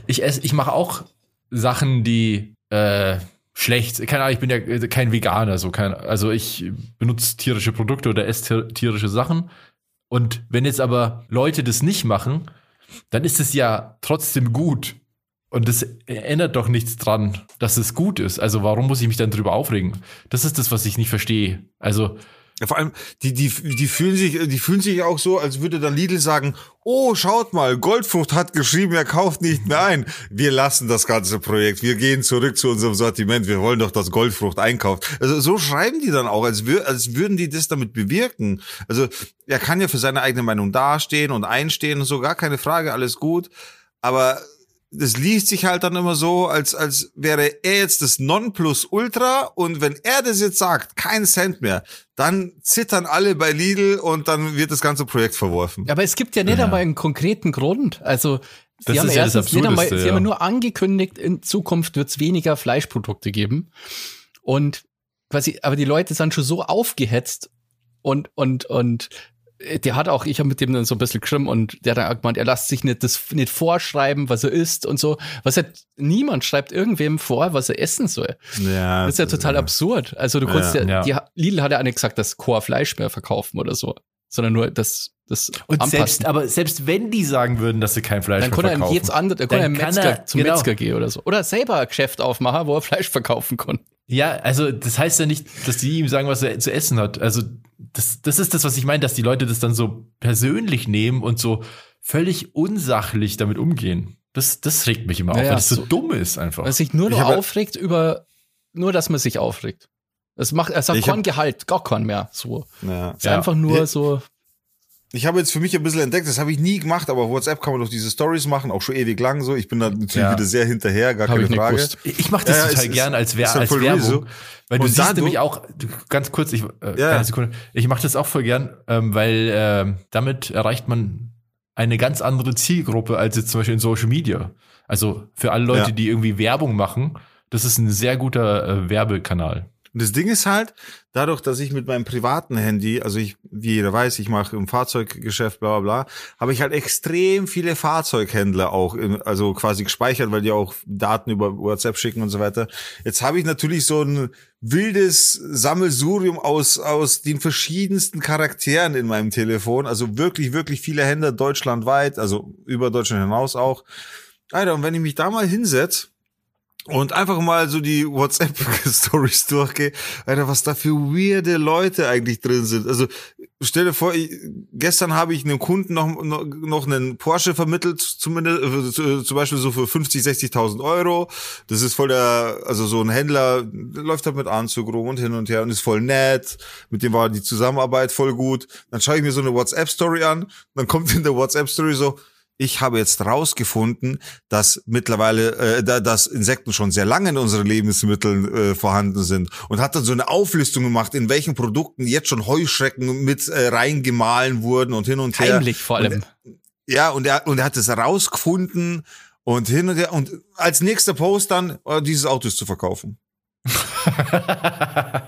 ich esse, ich mache auch Sachen, die äh, schlecht. Keine Ahnung, ich bin ja äh, kein Veganer, so kein, also ich benutze tierische Produkte oder esse tier- tierische Sachen. Und wenn jetzt aber Leute das nicht machen, dann ist es ja trotzdem gut. Und das ändert doch nichts dran, dass es gut ist. Also warum muss ich mich dann drüber aufregen? Das ist das, was ich nicht verstehe. Also Ja, vor allem, die, die, die fühlen sich, die fühlen sich auch so, als würde dann Lidl sagen, oh, schaut mal, Goldfrucht hat geschrieben, er kauft nicht mehr ein. Wir lassen das ganze Projekt. Wir gehen zurück zu unserem Sortiment. Wir wollen doch, dass Goldfrucht einkauft. Also so schreiben die dann auch, als, wür als würden die das damit bewirken. Also er kann ja für seine eigene Meinung dastehen und einstehen und so, gar keine Frage, alles gut. Aber das liest sich halt dann immer so, als, als wäre er jetzt das Nonplusultra und wenn er das jetzt sagt, kein Cent mehr, dann zittern alle bei Lidl und dann wird das ganze Projekt verworfen. Aber es gibt ja nicht Ja. einmal einen konkreten Grund. Also Das sie haben ist ja das erstens nicht einmal, sie haben ja. nur angekündigt, in Zukunft wird es weniger Fleischprodukte geben. Und quasi, aber die Leute sind schon so aufgehetzt und, und, und der hat auch, ich habe mit dem dann so ein bisschen geschrieben und der hat dann auch gemeint, er lässt sich nicht das nicht vorschreiben, was er isst und so. Was halt niemand schreibt irgendwem vor, was er essen soll. Ja, Das ist ja total absurd. Also du kannst ja, Ja. die Lidl hat ja auch nicht gesagt, dass Core Fleisch mehr verkaufen oder so, sondern nur das, das Und anpassen. selbst, aber selbst wenn die sagen würden, dass sie kein Fleisch dann mehr kann er in verkaufen, jetzt andere, dann kann er Dann Metzger, er- zum genau. Metzger gehen oder so. Oder selber ein Geschäft aufmachen, wo er Fleisch verkaufen kann. Ja, also das heißt ja nicht, dass die ihm sagen, was er zu essen hat. Also das, das ist das, was ich meine, dass die Leute das dann so persönlich nehmen und so völlig unsachlich damit umgehen. Das, das regt mich immer auf, weil das so, so- dumm ist einfach. Weil sich nur noch aufregt über, nur dass man sich aufregt. Es macht, er sagt Ich kein Gehalt, gar kein mehr. So. Ja. Es ist Ja. einfach nur Ja. so, Ich habe jetzt für mich ein bisschen entdeckt, das habe ich nie gemacht, aber auf WhatsApp kann man doch diese Stories machen, auch schon ewig lang so. Ich bin da natürlich Ja. wieder sehr hinterher, gar Hab keine ich Frage. gewusst. Ich mache das Ja, total ist- gern als, Wer als Werbung. so. Weil du Und siehst dadurch- nämlich auch, du, ganz kurz, ich, äh, Ja. Sekunde, ich mache das auch voll gern, ähm, weil ähm, damit erreicht man eine ganz andere Zielgruppe als jetzt zum Beispiel in Social Media. Also für alle Leute, Ja. die irgendwie Werbung machen, das ist ein sehr guter äh, Werbekanal. Und das Ding ist halt, dadurch, dass ich mit meinem privaten Handy, also ich, wie jeder weiß, ich mache im Fahrzeuggeschäft, bla bla bla, habe ich halt extrem viele Fahrzeughändler auch, in, also quasi gespeichert, weil die auch Daten über WhatsApp schicken und so weiter. Jetzt habe ich natürlich so ein wildes Sammelsurium aus, aus den verschiedensten Charakteren in meinem Telefon, also wirklich, wirklich viele Händler deutschlandweit, also über Deutschland hinaus auch. Alter, und wenn ich mich da mal hinsetz und einfach mal so die WhatsApp-Stories (laughs) durchgehe, Alter, was da für weirde Leute eigentlich drin sind. Also stell dir vor, ich, gestern habe ich einem Kunden noch, noch, noch einen Porsche vermittelt, zumindest äh, zu- zum Beispiel so für 50, 60.000 Euro. Das ist voll der, also so ein Händler, läuft halt mit Anzug rum und hin und her und ist voll nett. Mit dem war die Zusammenarbeit voll gut. Dann schaue ich mir so eine WhatsApp-Story an, dann kommt in der WhatsApp-Story so, ich habe jetzt rausgefunden, dass mittlerweile, äh, da, dass Insekten schon sehr lange in unseren Lebensmitteln äh, vorhanden sind und hat dann so eine Auflistung gemacht, in welchen Produkten jetzt schon Heuschrecken mit äh, reingemahlen wurden und hin und her. heimlich vor allem. Ja, und er, und er hat es herausgefunden und hin und her. Und als nächster Post dann, oh, dieses Auto ist zu verkaufen.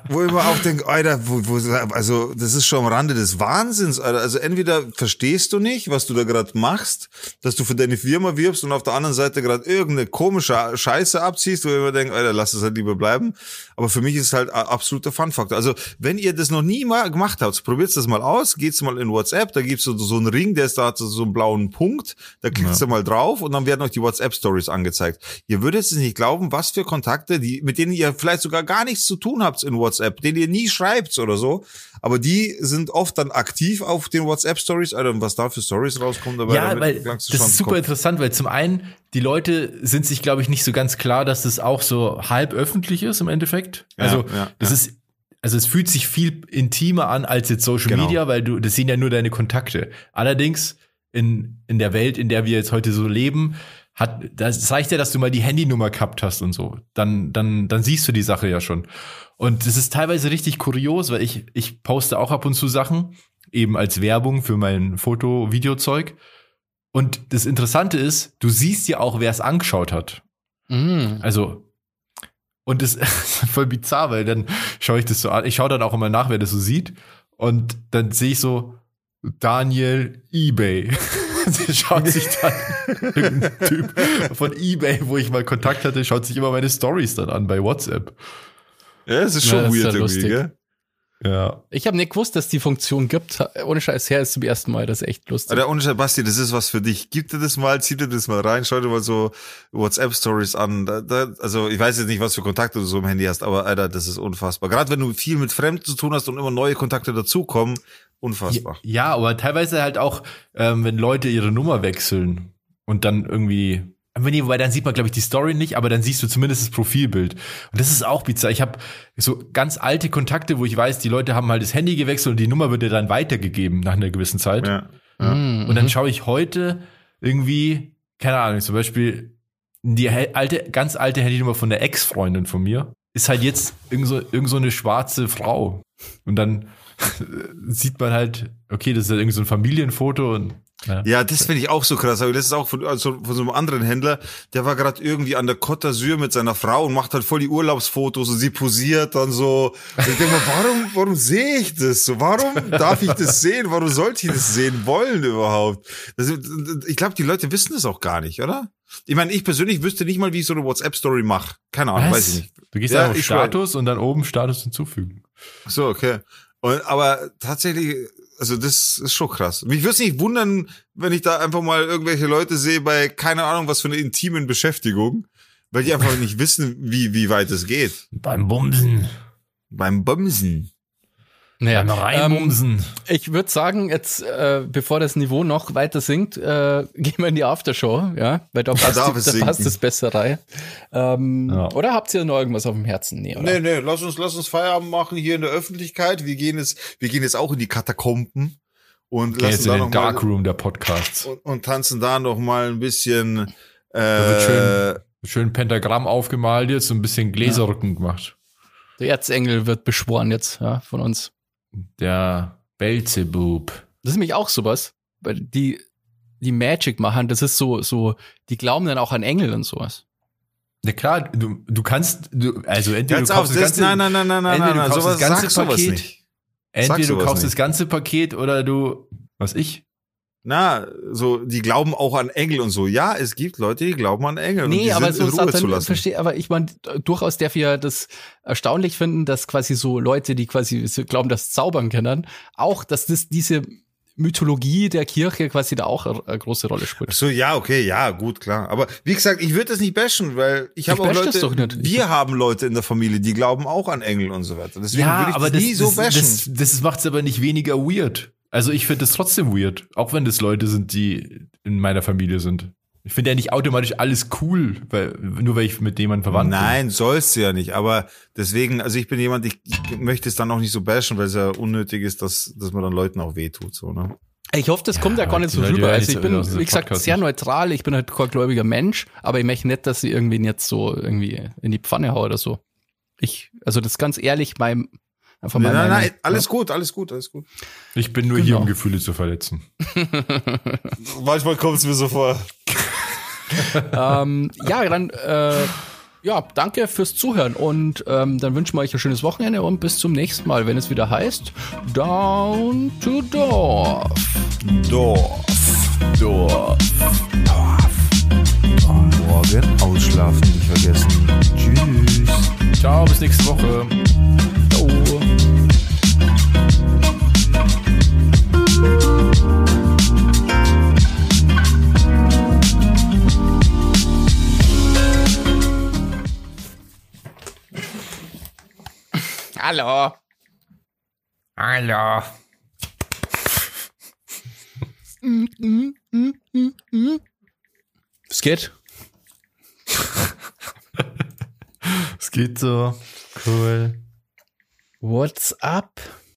Wo ich mir auch denke, Alter, wo, wo, also das ist schon am Rande des Wahnsinns, Alter. Also entweder verstehst du nicht, was du da gerade machst, dass du für deine Firma wirbst und auf der anderen Seite gerade irgendeine komische Scheiße abziehst, wo ich mir denke, Alter, lass es halt lieber bleiben. Aber für mich ist es halt absoluter Fun-Faktor. Also wenn ihr das noch nie mal gemacht habt, probiert das mal aus, geht's mal in WhatsApp, da gibt's so, so einen Ring, der ist da hat so einen blauen Punkt, da klickt ihr mal drauf und dann werden euch die WhatsApp-Stories angezeigt. Ihr würdet es nicht glauben, was für Kontakte, die, mit denen ihr vielleicht sogar gar nichts zu tun habt in WhatsApp, denen ihr nie schreibt oder so, aber die sind oft dann aktiv auf den WhatsApp-Stories, Alter, und was da für Stories rauskommt, aber ja, weil das ist super Kopf. interessant, weil zum einen, die Leute sind sich, glaube ich, nicht so ganz klar, dass das auch so halb öffentlich ist im Endeffekt. Ja, Also ja, das ja. ist, also es fühlt sich viel intimer an als jetzt Social Genau. Media, weil du, das sehen ja nur deine Kontakte. Allerdings in, in der Welt, in der wir jetzt heute so leben, hat, das reicht ja, dass du mal die Handynummer gehabt hast und so. Dann, dann, dann siehst du die Sache ja schon. Und das ist teilweise richtig kurios, weil ich, ich poste auch ab und zu Sachen, eben als Werbung für mein Foto-Video-Zeug. Und das Interessante ist, du siehst ja auch, wer es angeschaut hat. Mm. Also, und das (laughs) ist voll bizarr, weil dann schaue ich das so an. Ich schaue dann auch immer nach, wer das so sieht. Und dann sehe ich so, Daniel eBay. (laughs) (laughs) Der schaut sich dann (laughs) irgendein Typ von eBay, wo ich mal Kontakt hatte, schaut sich immer meine Stories dann an bei WhatsApp. Ja, es ist Ja, schon ist weird ja irgendwie, lustig. gell? Ja. Ich habe nicht gewusst, dass die Funktion gibt. Ohne Scheiß her ist zum ersten Mal. Das ist echt lustig. Alter, ohne Scheiß, Basti, das ist was für dich. Gib dir das mal, zieh dir das mal rein, schau dir mal so WhatsApp-Stories an. Da, da, also ich weiß jetzt nicht, was für Kontakte du so im Handy hast, aber Alter, das ist unfassbar. Gerade wenn du viel mit Fremden zu tun hast und immer neue Kontakte dazukommen, unfassbar. Ja, aber teilweise halt auch, ähm, wenn Leute ihre Nummer wechseln und dann irgendwie Nee, weil dann sieht man, glaube ich, die Story nicht, aber dann siehst du zumindest das Profilbild. Und das ist auch bizarr. Ich habe so ganz alte Kontakte, wo ich weiß, die Leute haben halt das Handy gewechselt und die Nummer wird dir dann weitergegeben nach einer gewissen Zeit. Ja. Ja. Mhm. Und dann schaue ich heute irgendwie, keine Ahnung, zum Beispiel die alte, ganz alte Handynummer von der Ex-Freundin von mir ist halt jetzt irgend so, irgend so eine schwarze Frau. Und dann (laughs) sieht man halt, okay, das ist halt irgendwie so ein Familienfoto und ja, ja das finde ich auch so krass. Aber das ist auch von, also von so einem anderen Händler, der war gerade irgendwie an der Côte d'Azur mit seiner Frau und macht halt voll die Urlaubsfotos und sie posiert dann so. Und ich denke mal, warum, warum sehe ich das so? Warum darf ich das sehen? Warum sollte ich das sehen wollen überhaupt? Das, ich glaube, die Leute wissen das auch gar nicht, oder? Ich meine, ich persönlich wüsste nicht mal, wie ich so eine WhatsApp-Story mache. Keine Ahnung, Was? weiß ich nicht. Du gehst Ja, einfach auf Status und dann oben Status hinzufügen. So, okay. Und, aber tatsächlich, also das ist schon krass. Mich würde es nicht wundern, wenn ich da einfach mal irgendwelche Leute sehe bei keine Ahnung was für eine intimen Beschäftigung, weil die einfach nicht wissen, wie, wie weit es geht. Beim Bumsen. Beim Bumsen. Naja, Beim Reinbumsen. Ich würde sagen, jetzt, äh, bevor das Niveau noch weiter sinkt, äh, (laughs) gehen wir in die Aftershow, ja, weil da passt, da sinken. passt es besser rein. Ähm, Ja. Oder habt ihr noch irgendwas auf dem Herzen? Nee, oder? Nee, nee, lass uns, lass uns Feierabend machen hier in der Öffentlichkeit. Wir gehen jetzt, wir gehen jetzt auch in die Katakomben und jetzt lassen in da den noch mal, Darkroom der Podcasts. und, und tanzen da noch mal ein bisschen, wird äh, Schön Pentagramm aufgemalt jetzt, so ein bisschen Gläserrücken gemacht. Der Erzengel wird beschworen jetzt, ja, von uns. Der Belzebub. Das ist nämlich auch sowas, weil die, die Magic machen, das ist so, so, die glauben dann auch an Engel und sowas. Na klar, du, du kannst, du, also entweder Jetzt du auf, kaufst das, das ganze, nein, nein, nein, nein, nein, entweder nein, du nein, kaufst sowas, das ganze Paket, entweder du kaufst nicht. das ganze Paket oder du, was ich? Na, so, die glauben auch an Engel und so. Ja, es gibt Leute, die glauben an Engel und Nee, die aber sind so in Ruhe zu lassen. verstehe, aber ich meine, durchaus darf ja das erstaunlich finden, dass quasi so Leute, die quasi so glauben, das Zaubern kennen, auch, dass das diese Mythologie der Kirche quasi da auch eine, große Rolle spielt. So, ja, okay, ja, gut, klar. Aber wie gesagt, ich würde das nicht bashen, weil ich habe auch Leute, das doch nicht. wir haben Leute in der Familie, die glauben auch an Engel und so weiter. Deswegen würde ich das, nie so das, bashen. das, das macht es aber nicht weniger weird. Also ich finde es trotzdem weird, auch wenn das Leute sind, die in meiner Familie sind. Ich finde ja nicht automatisch alles cool, weil, nur weil ich mit jemandem verwandt Nein, sollst du ja nicht. Aber deswegen, also ich bin jemand, ich, ich möchte es dann auch nicht so bashen, weil es ja unnötig ist, dass, dass man dann Leuten auch wehtut, so, ne? Ich hoffe, das kommt ja gar nicht so rüber. Also ich bin, wie gesagt, sehr neutral. Ich bin halt kein gläubiger Mensch, aber ich möchte nicht, dass sie irgendwen jetzt so irgendwie in die Pfanne hauen oder so. Ich, also das ist ganz ehrlich, mein, einfach Nein, mal nein, meine- nein, alles gut, alles gut, alles gut. Ich bin nur hier, Genau. um Gefühle zu verletzen. (laughs) Manchmal kommt es mir so vor. ähm, ja, dann, äh, ja, danke fürs Zuhören und ähm, dann wünschen wir euch ein schönes Wochenende und bis zum nächsten Mal, wenn es wieder heißt Down to Dorf. Dorf. Dorf. Morgen ausschlafen nicht vergessen. Tschüss. Ciao, bis nächste Woche. Hallo. Hallo. Es geht. (laughs) Es geht so. Cool. What's up?